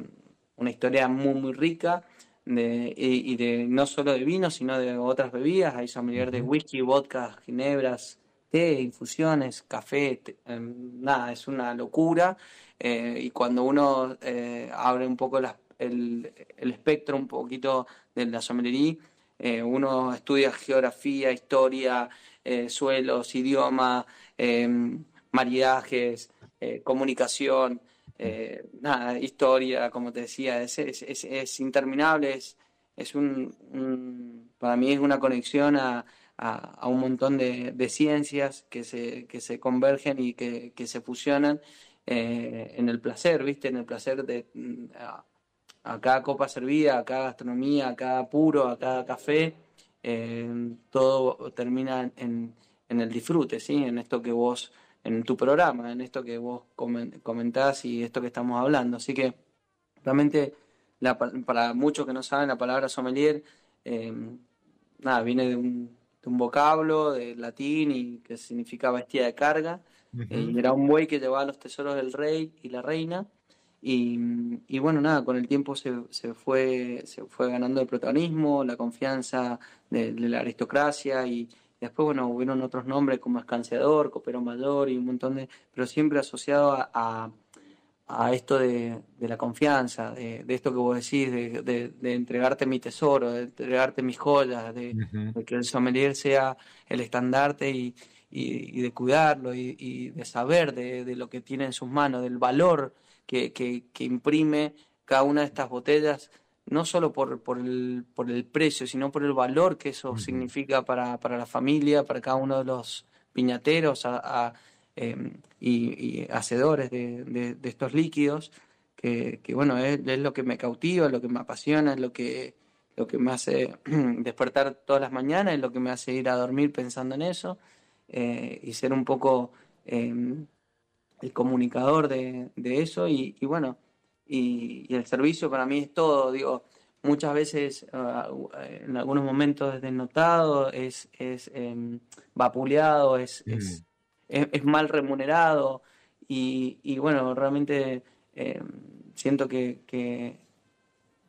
una historia muy muy rica de, y, de no solo de vino, sino de otras bebidas, hay sommelier de whisky, vodka, ginebras, té, infusiones, café, em, nada, es una locura. Eh, y cuando uno eh, abre un poco el, espectro un poquito de la sommelería, eh, uno estudia geografía, historia, suelos, idioma, maridajes, comunicación, nada, historia, como te decía, es, es, interminable, es, es un, para mí es una conexión a, a, un montón de, de, ciencias que se, que se convergen y que, que se fusionan eh, en el placer, ¿viste? En el placer de mm, a, cada copa servida, a cada gastronomía, a cada puro, a cada café, eh, todo termina en, en, el disfrute, ¿sí? En esto que vos, en tu programa, en esto que vos comentás y esto que estamos hablando. Así que realmente, para muchos que no saben, la palabra sommelier, eh, nada, viene de un, de un vocablo de latín y que significa bestia de carga eh, era un buey que llevaba los tesoros del rey y la reina. Y, y bueno, nada, con el tiempo se, se, fue, se fue ganando el protagonismo, la confianza de, la aristocracia y, después, bueno, hubieron otros nombres como escanciador, copero mayor y un montón de... pero siempre asociado a, a, esto de, de, la confianza, de, de, esto que vos decís, de, de, entregarte mi tesoro, de entregarte mis joyas, de, que el sommelier sea el estandarte y, y, de cuidarlo y, de saber de, lo que tiene en sus manos, del valor que, que, imprime cada una de estas botellas, no solo por, por, el, por el precio, sino por el valor que eso significa para, para, la familia, para cada uno de los piñateros em, y, hacedores de, de, estos líquidos, que, que bueno, es, es, lo que me cautiva, es lo que me apasiona, es lo que, lo que me hace despertar todas las mañanas, es lo que me hace ir a dormir pensando en eso. Eh, y ser un poco em, el comunicador de, eso y, bueno, y, el servicio para mí es todo, digo, muchas veces, ah, en algunos momentos es desnotado, es, es em, vapuleado, es, Mm. es, es- es mal remunerado y, y bueno, realmente em, siento que, que,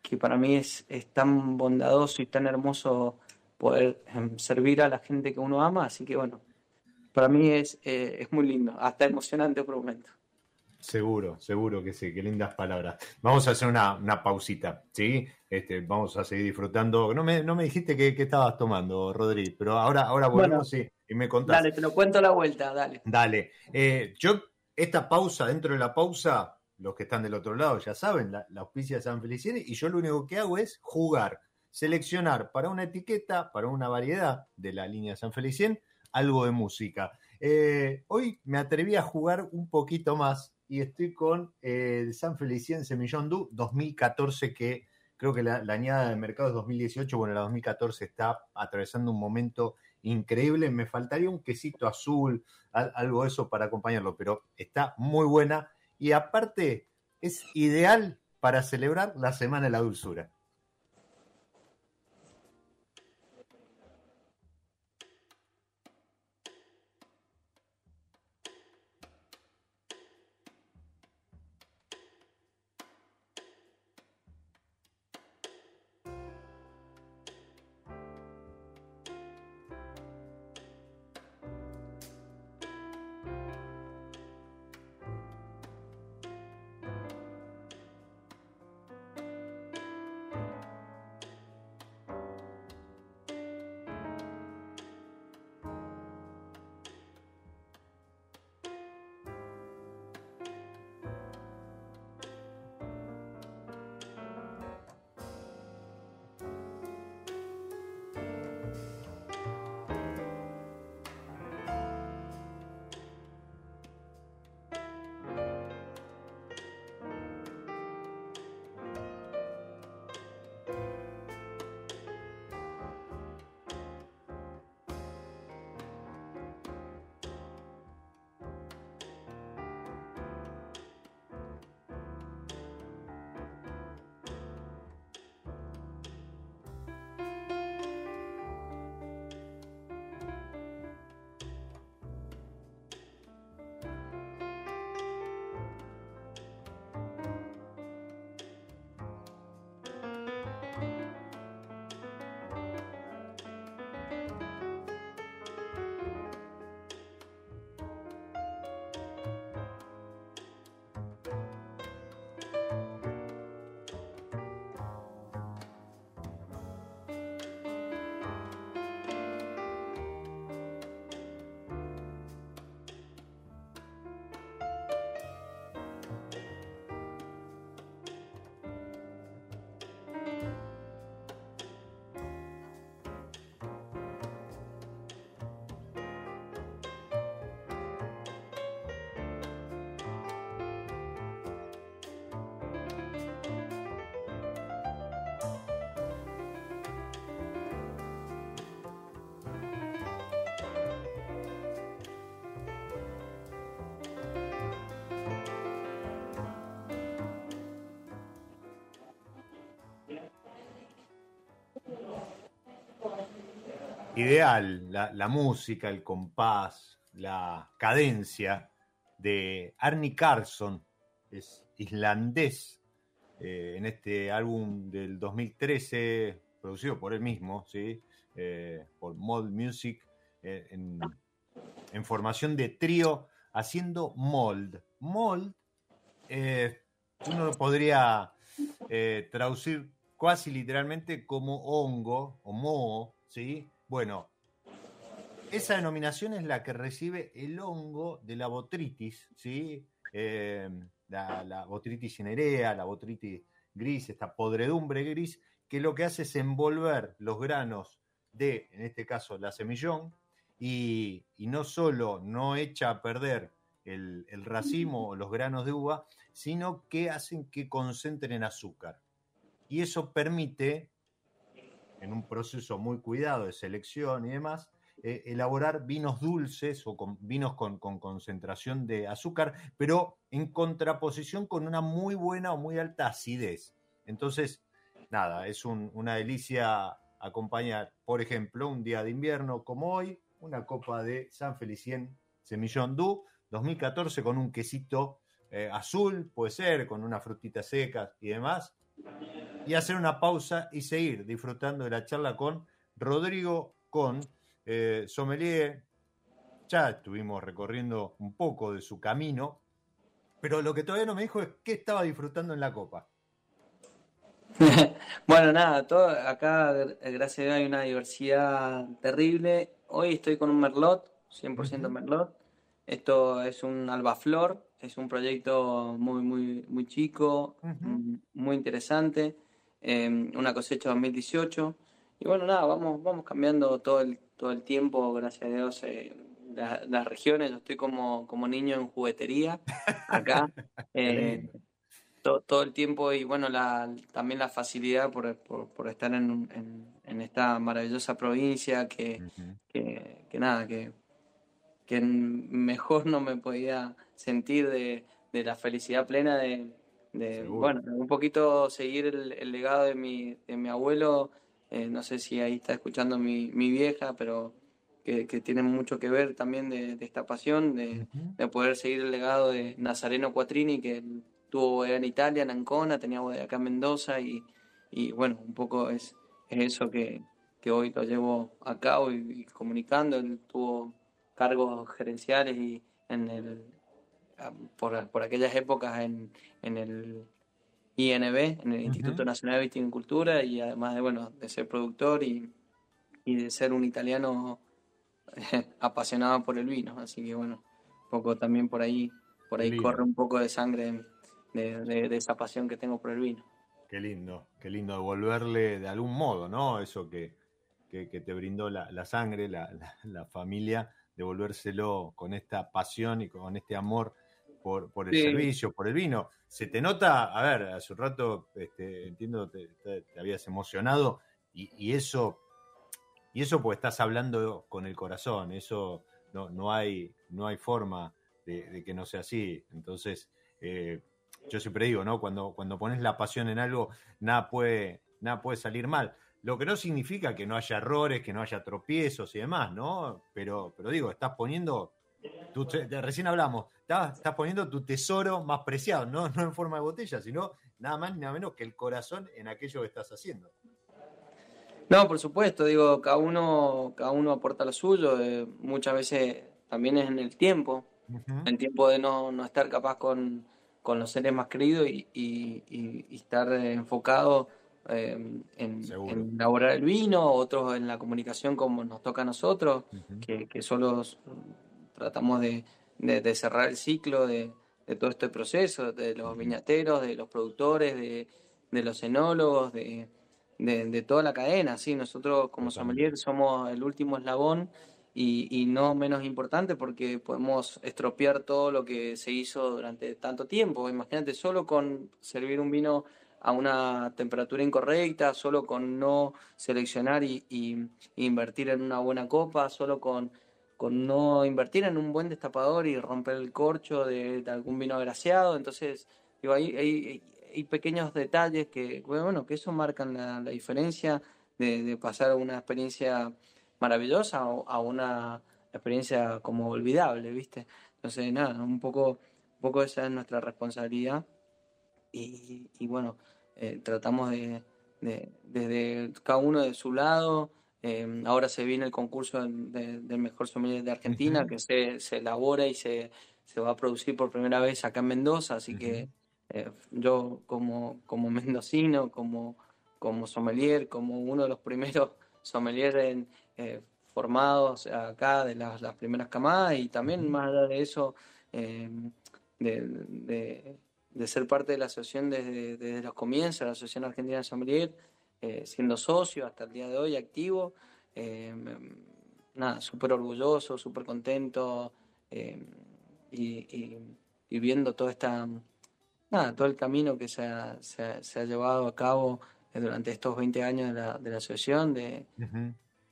que para mí es, es tan bondadoso y tan hermoso poder em, servir a la gente que uno ama, así que bueno, para mí es, eh, es muy lindo, hasta emocionante por momentos. Seguro, seguro que sí, qué lindas palabras. Vamos a hacer una, una pausita, ¿sí? Este, vamos a seguir disfrutando. No me, no me dijiste qué estabas tomando, Rodri, pero ahora, ahora volvemos y, y me contás. Dale, te lo cuento a la vuelta, dale. Dale. Eh, yo, esta pausa, dentro de la pausa, los que están del otro lado ya saben, la, la auspicia de San Feliciano, y yo lo único que hago es jugar, seleccionar para una etiqueta, para una variedad de la línea San Felicien, algo de música. Eh, hoy me atreví a jugar un poquito más y estoy con eh, el San Felicien Semillón Du 2014 que creo que la, añada de mercado es 2018, bueno, la 2014 está atravesando un momento increíble, me faltaría un quesito azul, al- algo de eso para acompañarlo, pero está muy buena. Y aparte es ideal para celebrar la Semana de la Dulzura. Ideal, la, música, el compás, la cadencia de Arnie Carlson, es islandés, eh, en este álbum del 2013, producido por él mismo, ¿sí? Eh, por Mold Music, eh, en, formación de trío, haciendo mold. Mold, uno podría traducir casi literalmente como hongo o moho, ¿sí? Bueno, esa denominación es la que recibe el hongo de la botritis, ¿sí? Eh, la, botritis cinerea, la botritis gris, esta podredumbre gris, que lo que hace es envolver los granos de, en este caso, la semillón, y, y no solo no echa a perder el, el racimo o los granos de uva, sino que hacen que concentren azúcar. Y eso permite, en un proceso muy cuidado de selección y demás, eh, elaborar vinos dulces o con, vinos con, con, concentración de azúcar, pero en contraposición con una muy buena o muy alta acidez. Entonces, nada, es una delicia acompañar, por ejemplo, un día de invierno como hoy, una copa de San Felicien Semillón Du 2014 con un quesito eh, azul, puede ser, con una frutita seca y demás, y hacer una pausa y seguir disfrutando de la charla con Rodrigo Con, eh, sommelier. Ya estuvimos recorriendo un poco de su camino, pero lo que todavía no me dijo es qué estaba disfrutando en la copa. bueno, nada, todo, acá gracias a Dios hay una diversidad terrible. Hoy estoy con un Merlot, 100% Merlot. Esto es un albaflor, es un proyecto muy, muy, muy chico, mm, muy interesante, em, una cosecha 2018. Y bueno, nada, vamos, vamos cambiando todo el, todo el tiempo, gracias a Dios, eh, las regiones. Yo estoy como, como niño en juguetería acá. Eh, todo, el tiempo y bueno, la, también la facilidad por, por, estar en, en, esta maravillosa provincia que, que, nada, que, que mejor no me podía sentir de, de la felicidad plena de, de bueno, un poquito seguir el, legado de mi, de mi abuelo. Eh, no sé si ahí está escuchando mi, mi vieja, pero que, que, tiene mucho que ver también de, esta pasión, de, de, poder seguir el legado de Nazareno Quattrini, que tuvo en Italia, en Ancona, tenía acá en Mendoza y, y bueno, un poco es, eso que, que, hoy lo llevo a cabo y, comunicando. Él tuvo cargos gerenciales y en el por, por aquellas épocas en, en el INB, en el Instituto Nacional de Viticultura, y además de bueno, de ser productor y, y de ser un italiano apasionado por el vino. Así que bueno, un poco también por ahí, por ahí corre un poco de sangre de, esa pasión que tengo por el vino. Qué lindo, qué lindo devolverle de algún modo, ¿no? Eso que, que, te brindó la, sangre, la, la, familia, devolvérselo con esta pasión y con este amor por, por el servicio, por el vino. Se te nota, a ver, hace un rato este, entiendo te, te, habías emocionado y, y, eso, y eso pues estás hablando con el corazón, eso no, no, hay, no hay forma de, de que no sea así. Entonces, eh, yo siempre digo, ¿no? Cuando, cuando pones la pasión en algo, nada puede, nada puede salir mal. Lo que no significa que no haya errores, que no haya tropiezos y demás, ¿no? Pero, pero digo, estás poniendo, tu, recién hablamos, estás, estás, poniendo tu tesoro más preciado, ¿no? no en forma de botella, sino nada más ni nada menos que el corazón en aquello que estás haciendo. No, por supuesto, digo, cada uno, cada uno aporta lo suyo, eh, muchas veces también es en el tiempo, el tiempo de no, no estar capaz con con los seres más queridos y, estar enfocado em, en, elaborar el vino, otros en la comunicación como nos toca a nosotros, que, solo tratamos de, cerrar el ciclo de, todo este proceso, de los viñateros, de los productores, de, los enólogos, de, toda la cadena. ¿sí? Nosotros como sommelier somos el último eslabón y, no menos importante porque podemos estropear todo lo que se hizo durante tanto tiempo. Imagínate, solo con servir un vino a una temperatura incorrecta, solo con no seleccionar y, invertir en una buena copa, solo con, con, no invertir en un buen destapador y romper el corcho de, algún vino agraciado. Entonces, digo, hay, hay, pequeños detalles que, bueno, que eso marcan la, diferencia de, de pasar una experiencia maravillosa a una experiencia como olvidable, ¿viste? Entonces, nada, un poco, un poco esa es nuestra responsabilidad y, y bueno, eh, tratamos de, de, desde cada uno de su lado. Eh, ahora se viene el concurso del mejor sommelier de Argentina, que se, se, elabora y se, se, va a producir por primera vez acá en Mendoza, así que eh, yo como, como mendocino, como, como sommelier, como uno de los primeros sommelier en, eh, formados acá de las, primeras camadas y también más allá de eso, eh, de, ser parte de la asociación desde, los comienzos, la Asociación Argentina de Sommelier, eh, siendo socio hasta el día de hoy, activo. nada, súper orgulloso, súper contento y, viendo toda esta, nada, todo el camino que se ha, se llevado a cabo durante estos 20 años de la, de la asociación, de,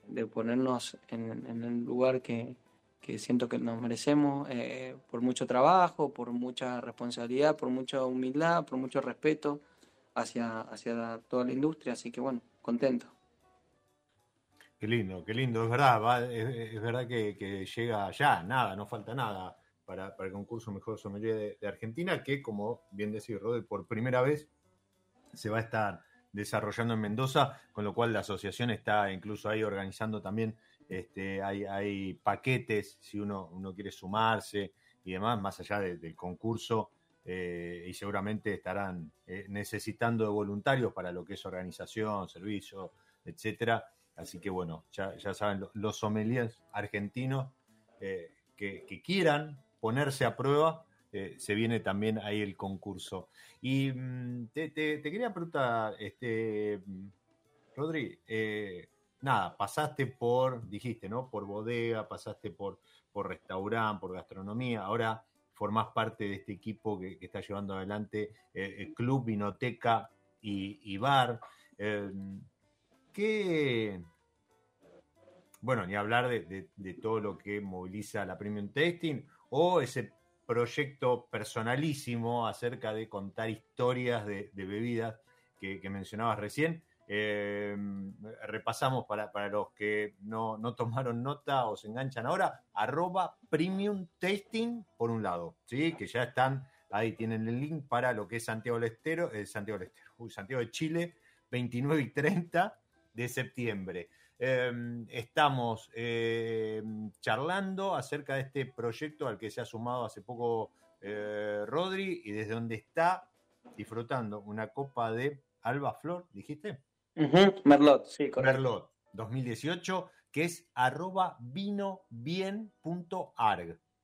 de ponernos en, en el lugar que, que, siento que nos merecemos, eh, por mucho trabajo, por mucha responsabilidad, por mucha humildad, por mucho respeto hacia, hacia toda la industria, así que bueno, contento. Qué lindo, qué lindo, es verdad, es, verdad que, llega ya, nada, no falta nada para, el concurso Mejor Sommelier de, Argentina, que como bien decía Rodri, por primera vez se va a estar desarrollando en Mendoza, con lo cual la asociación está incluso ahí organizando también, este, hay, paquetes si uno, uno quiere sumarse y demás, más allá del concurso, eh, y seguramente estarán eh, necesitando de voluntarios para lo que es organización, servicio, etcétera. Así que bueno, ya, saben, los sommeliers argentinos eh, que, quieran ponerse a prueba, se viene también ahí el concurso. Y mm, te, quería preguntar, este, Rodri, nada, pasaste por, dijiste, ¿no? Por bodega, pasaste por, por restaurante, por gastronomía, ahora formás parte de este equipo que, está llevando adelante eh, el Club, Vinoteca y, Bar. Eh, ¿Qué, bueno, ni hablar de, todo lo que moviliza la Premium Testing o ese proyecto personalísimo acerca de contar historias de, bebidas que, mencionabas recién. Eh, repasamos para, los que no, tomaron nota o se enganchan ahora, arroba premium tasting por un lado, ¿sí? que ya están, ahí tienen el link para lo que es Santiago del Estero, eh, Santiago del Estero, Santiago de Chile, 29 y 30 de septiembre. Em, estamos em, charlando acerca de este proyecto al que se ha sumado hace poco eh, Rodri y desde donde está disfrutando una copa de Alba Flor, dijiste. Merlot, sí, correcto. Merlot 2018, que es arroba vinobien.arg.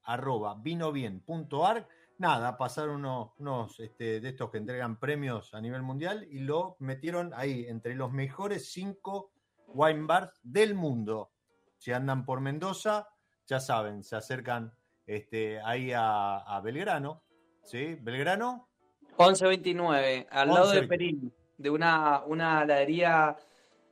Arroba vinobien.arg. Nada, pasaron unos, unos este, de estos que entregan premios a nivel mundial y lo metieron ahí, entre los mejores cinco wine bars del mundo. Si andan por Mendoza, ya saben, se acercan este, ahí a, Belgrano. ¿Sí? ¿Belgrano? 1129, al lado de Perín de una, una heladería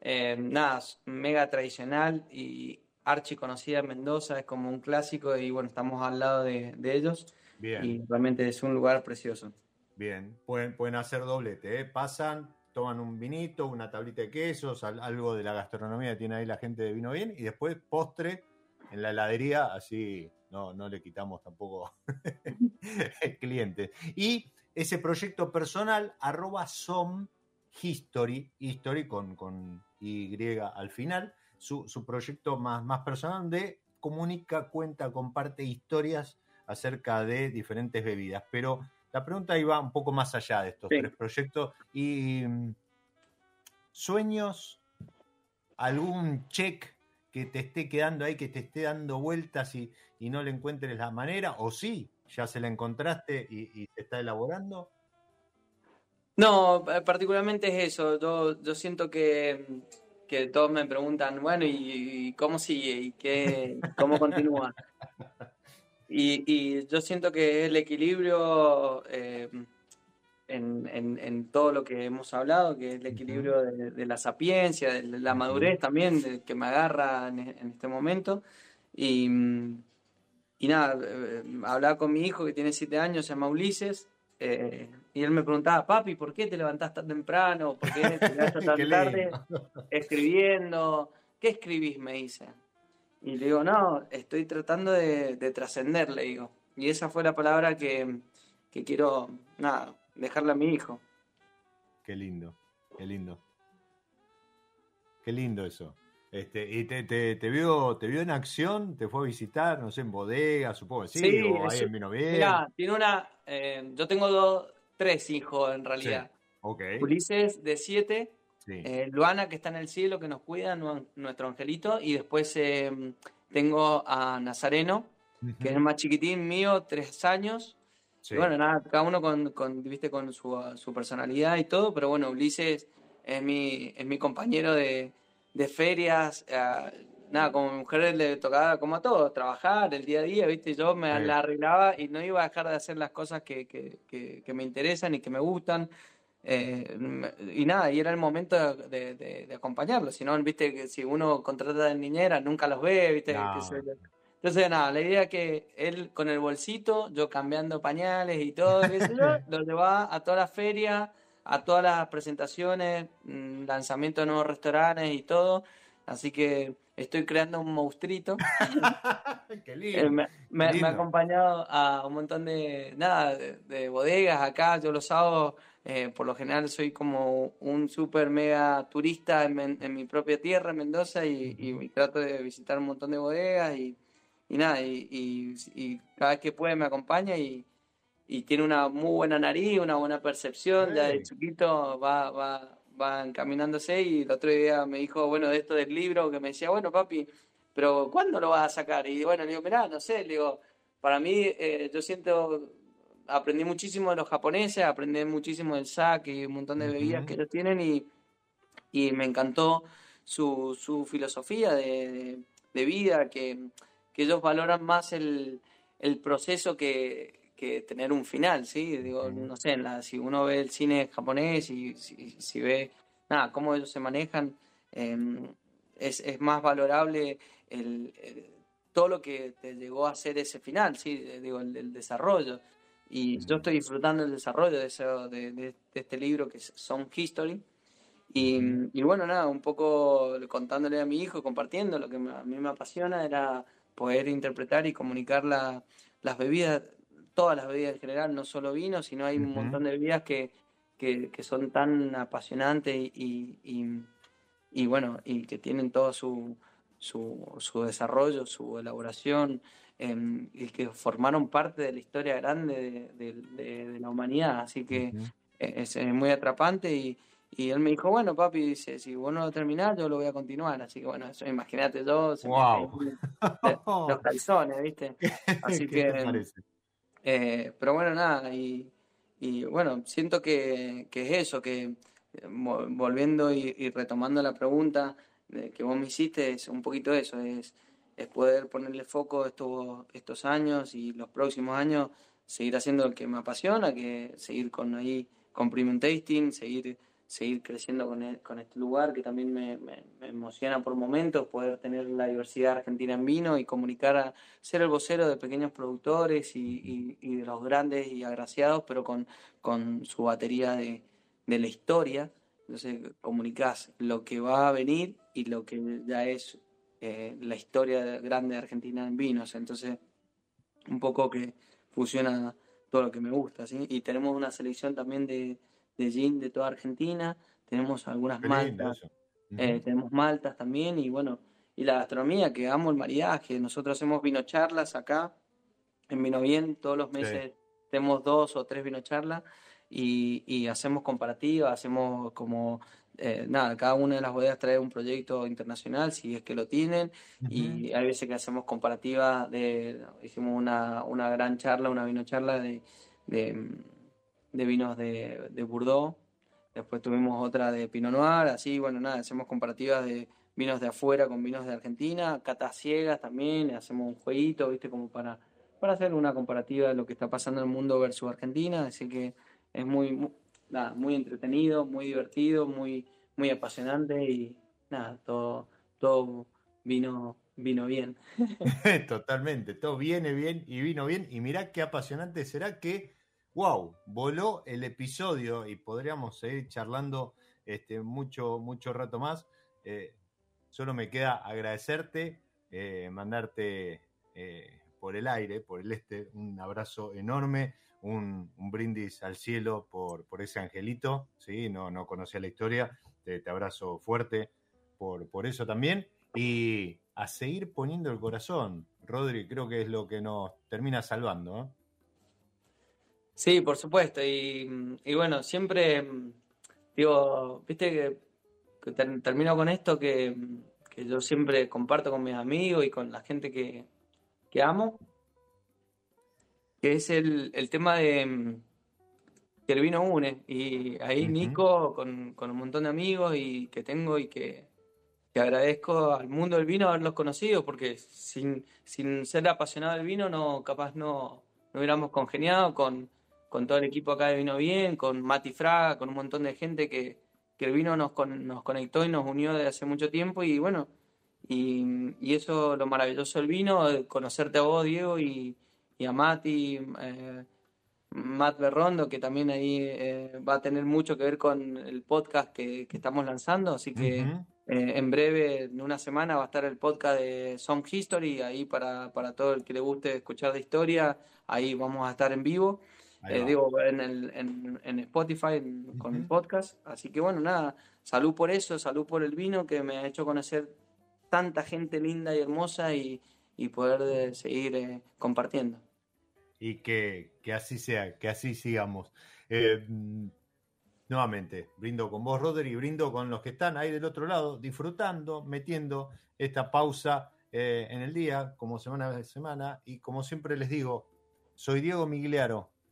eh, nada, mega tradicional y archi conocida en Mendoza, es como un clásico y bueno, estamos al lado de, ellos Bien. y realmente es un lugar precioso. Bien, pueden, pueden hacer doblete, ¿eh? pasan, toman un vinito, una tablita de quesos, algo de la gastronomía que tiene ahí la gente de Vino Bien y después postre en la heladería, así no, no le quitamos tampoco el cliente. Y ese proyecto personal, arroba som History, History con, con Y al final, su, proyecto más, más personal de comunica, cuenta, comparte historias acerca de diferentes bebidas. Pero la pregunta iba un poco más allá de estos tres proyectos. Y mm, sueños, algún check que te esté quedando ahí, que te esté dando vueltas y, no le encuentres la manera, o sí, ya se la encontraste y, y se está elaborando. No, eh, particularmente es eso. Yo, yo siento que, que todos me preguntan, bueno, ¿y, cómo sigue? ¿Y qué, cómo continúa? Y, y yo siento que el equilibrio eh, en, en, todo lo que hemos hablado, que es el equilibrio de, la sapiencia, de la madurez también, que me agarra en, este momento. Y, y nada, eh, hablaba con mi hijo que tiene siete años, se llama Ulises. Eh, y él me preguntaba, papi, ¿por qué te levantás tan temprano? ¿Por qué te levantás tan tarde escribiendo? ¿Qué escribís? Me dice. Y le digo, no, estoy tratando de, trascender, le digo. Y esa fue la palabra que, quiero, nada, dejarle a mi hijo. Qué lindo, qué lindo. Qué lindo eso. Este, y te, te, vio, te vio en acción, te fue a visitar, no sé, en bodega, supongo, sí, sí o ahí en Vino tiene una, eh, yo tengo dos, tres hijos en realidad. Ulises de siete, eh, Luana que está en el cielo, que nos cuida, nuestro angelito, y después em, tengo a Nazareno, que es el más chiquitín mío, tres años. bueno, nada, cada uno con, ¿viste? con su, personalidad y todo, pero bueno, Ulises es mi, es mi compañero de, ferias. Eh, nada, como mujer le tocaba como a todos, trabajar el día a día, ¿viste? Yo me la arreglaba y no iba a dejar de hacer las cosas que, que, que, me interesan y que me gustan. Eh, y nada, y era el momento de, de, acompañarlos. Si no, viste, que si uno contrata de niñera, nunca los ve, viste. entonces, nada, la idea es que él con el bolsito, yo cambiando pañales y todo, lo llevaba a toda la feria, a todas las presentaciones, mm, lanzamiento de nuevos restaurantes y todo. Así que estoy creando un monstruito. Qué Eh, lindo. me, me- me lindo. ha acompañado a un montón de, nada, de, de bodegas acá. Yo los sábados, eh, por lo general, soy como un super mega turista en, mi propia tierra, en Mendoza, y, y trato de visitar un montón de bodegas y, y nada, y, cada vez que puede me acompaña y, tiene una muy buena nariz, una buena percepción, ya de chiquito va, va, va encaminándose y el otro día me dijo, bueno, de esto del libro, que me decía, bueno, papi, pero ¿cuándo lo vas a sacar? Y bueno, le digo, mirá, no sé, le digo, para mí eh, yo siento, aprendí muchísimo de los japoneses, aprendí muchísimo del sake y un montón de bebidas que ellos tienen y, y me encantó su, su filosofía de, de- de vida, que, que ellos valoran más el, el proceso que, que tener un final, ¿sí? Digo, no sé, en la- si uno ve el cine japonés y si, si ve, nada, cómo ellos se manejan, em, es, es más valorable el, el- todo lo que te llegó a ser ese final, ¿sí? Digo, el, el desarrollo. Y yo estoy disfrutando el desarrollo de, eso, de, de- de este libro que es Son History. Y, y bueno, nada, un poco contándole a mi hijo, compartiendo lo que me- a mí me apasiona era poder interpretar y comunicar la- las bebidas, todas las bebidas en general, no solo vino, sino hay un montón de bebidas que, que, que son tan apasionantes y, y, y bueno, y que tienen todo su, su, su desarrollo, su elaboración, em, y que formaron parte de la historia grande de, de- de- de la humanidad. Así que Ujú. es, es muy atrapante y, y él me dijo, bueno, papi, dice, si vos no lo terminás, yo lo voy a continuar. Así que bueno, eso imagínate yo, Wow. los calzones, ¿viste? Así ¿Qué te que, parece? Eh, pero bueno, nada, y, y bueno, siento que, que es eso, que eh, volviendo y, retomando la pregunta de que vos me hiciste, es un poquito eso, es, es poder ponerle foco estos, estos años y los próximos años, seguir haciendo lo que me apasiona, que seguir con ahí, con Premium Tasting, seguir, seguir creciendo con, e- con este lugar que también me, emociona por momentos, poder tener la diversidad argentina en vino y comunicar a, ser el vocero de pequeños productores y, y- de los grandes y agraciados, pero con, con su batería de, de la historia. Entonces comunicás lo que va a venir y lo que ya es eh, la historia de- grande de Argentina en vinos. Entonces, un poco que fusiona todo lo que me gusta, ¿sí? Y tenemos una selección también de, de gin de toda Argentina, tenemos algunas maltas, eh, tenemos maltas también y bueno, y la gastronomía, que amo el maridaje. Nosotros hacemos vino charlas acá en Vino Bien, todos los meses tenemos dos o tres vino charlas y, y hacemos comparativas, hacemos como, eh, nada, cada una de las bodegas trae un proyecto internacional, si es que lo tienen, y hay veces que hacemos comparativas de, hicimos una, una gran charla, una vino charla de, de, de vinos de, de Bordeaux, después tuvimos otra de Pinot Noir, así, bueno, nada, hacemos comparativas de vinos de afuera con vinos de Argentina, catas ciegas también, hacemos un jueguito, viste, como para, para hacer una comparativa de lo que está pasando en el mundo versus Argentina, así que es muy, mu- nada, muy entretenido, muy divertido, muy, muy apasionante y nada, todo, todo vino, vino bien. Totalmente, todo viene bien y vino bien. Y mirá qué apasionante será que, wow, voló el episodio y podríamos seguir charlando este, mucho, mucho rato más. Eh, solo me queda agradecerte, eh, mandarte eh, por el aire, por el este, un abrazo enorme, un, brindis al cielo por, por ese angelito. ¿sí? No, no conocía la historia, te, te abrazo fuerte por, por eso también. Y a seguir poniendo el corazón, Rodri, creo que es lo que nos termina salvando. Sí, por supuesto. Y, y bueno, siempre mm, digo, viste que, que ter- termino con esto que, que yo siempre comparto con mis amigos y con la gente que, que amo, que es el, el tema de mm, que el vino une. Y ahí. Nico, con, con un montón de amigos y que tengo y que, que agradezco al mundo del vino haberlos conocido, porque sin, sin ser apasionado del vino, no, capaz no, no hubiéramos congeniado con, con todo el equipo acá de Vino Bien, con Mati Fraga, con un montón de gente que, que el vino nos, con- nos conectó y nos unió desde hace mucho tiempo y bueno, y, y eso lo maravilloso del vino, conocerte a vos, Diego, y, y a Mati, eh, Matt Berrondo, que también ahí eh, va a tener mucho que ver con el podcast que, estamos lanzando, así que eh, en breve, en una semana, va a estar el podcast de Song History, ahí para, para todo el que le guste escuchar de historia, ahí vamos a estar en vivo, eh, digo, en, el, en, Spotify con el podcast, así que bueno, nada, salud por eso, salud por el vino que me ha hecho conocer tanta gente linda y hermosa y, y poder seguir compartiendo. Y que, así sea, que así sigamos. Eh, nuevamente, brindo con vos, Roder, y brindo con los que están ahí del otro lado, disfrutando, metiendo esta pausa eh, en el día, como semana a semana, y como siempre les digo, soy Diego Migliaro,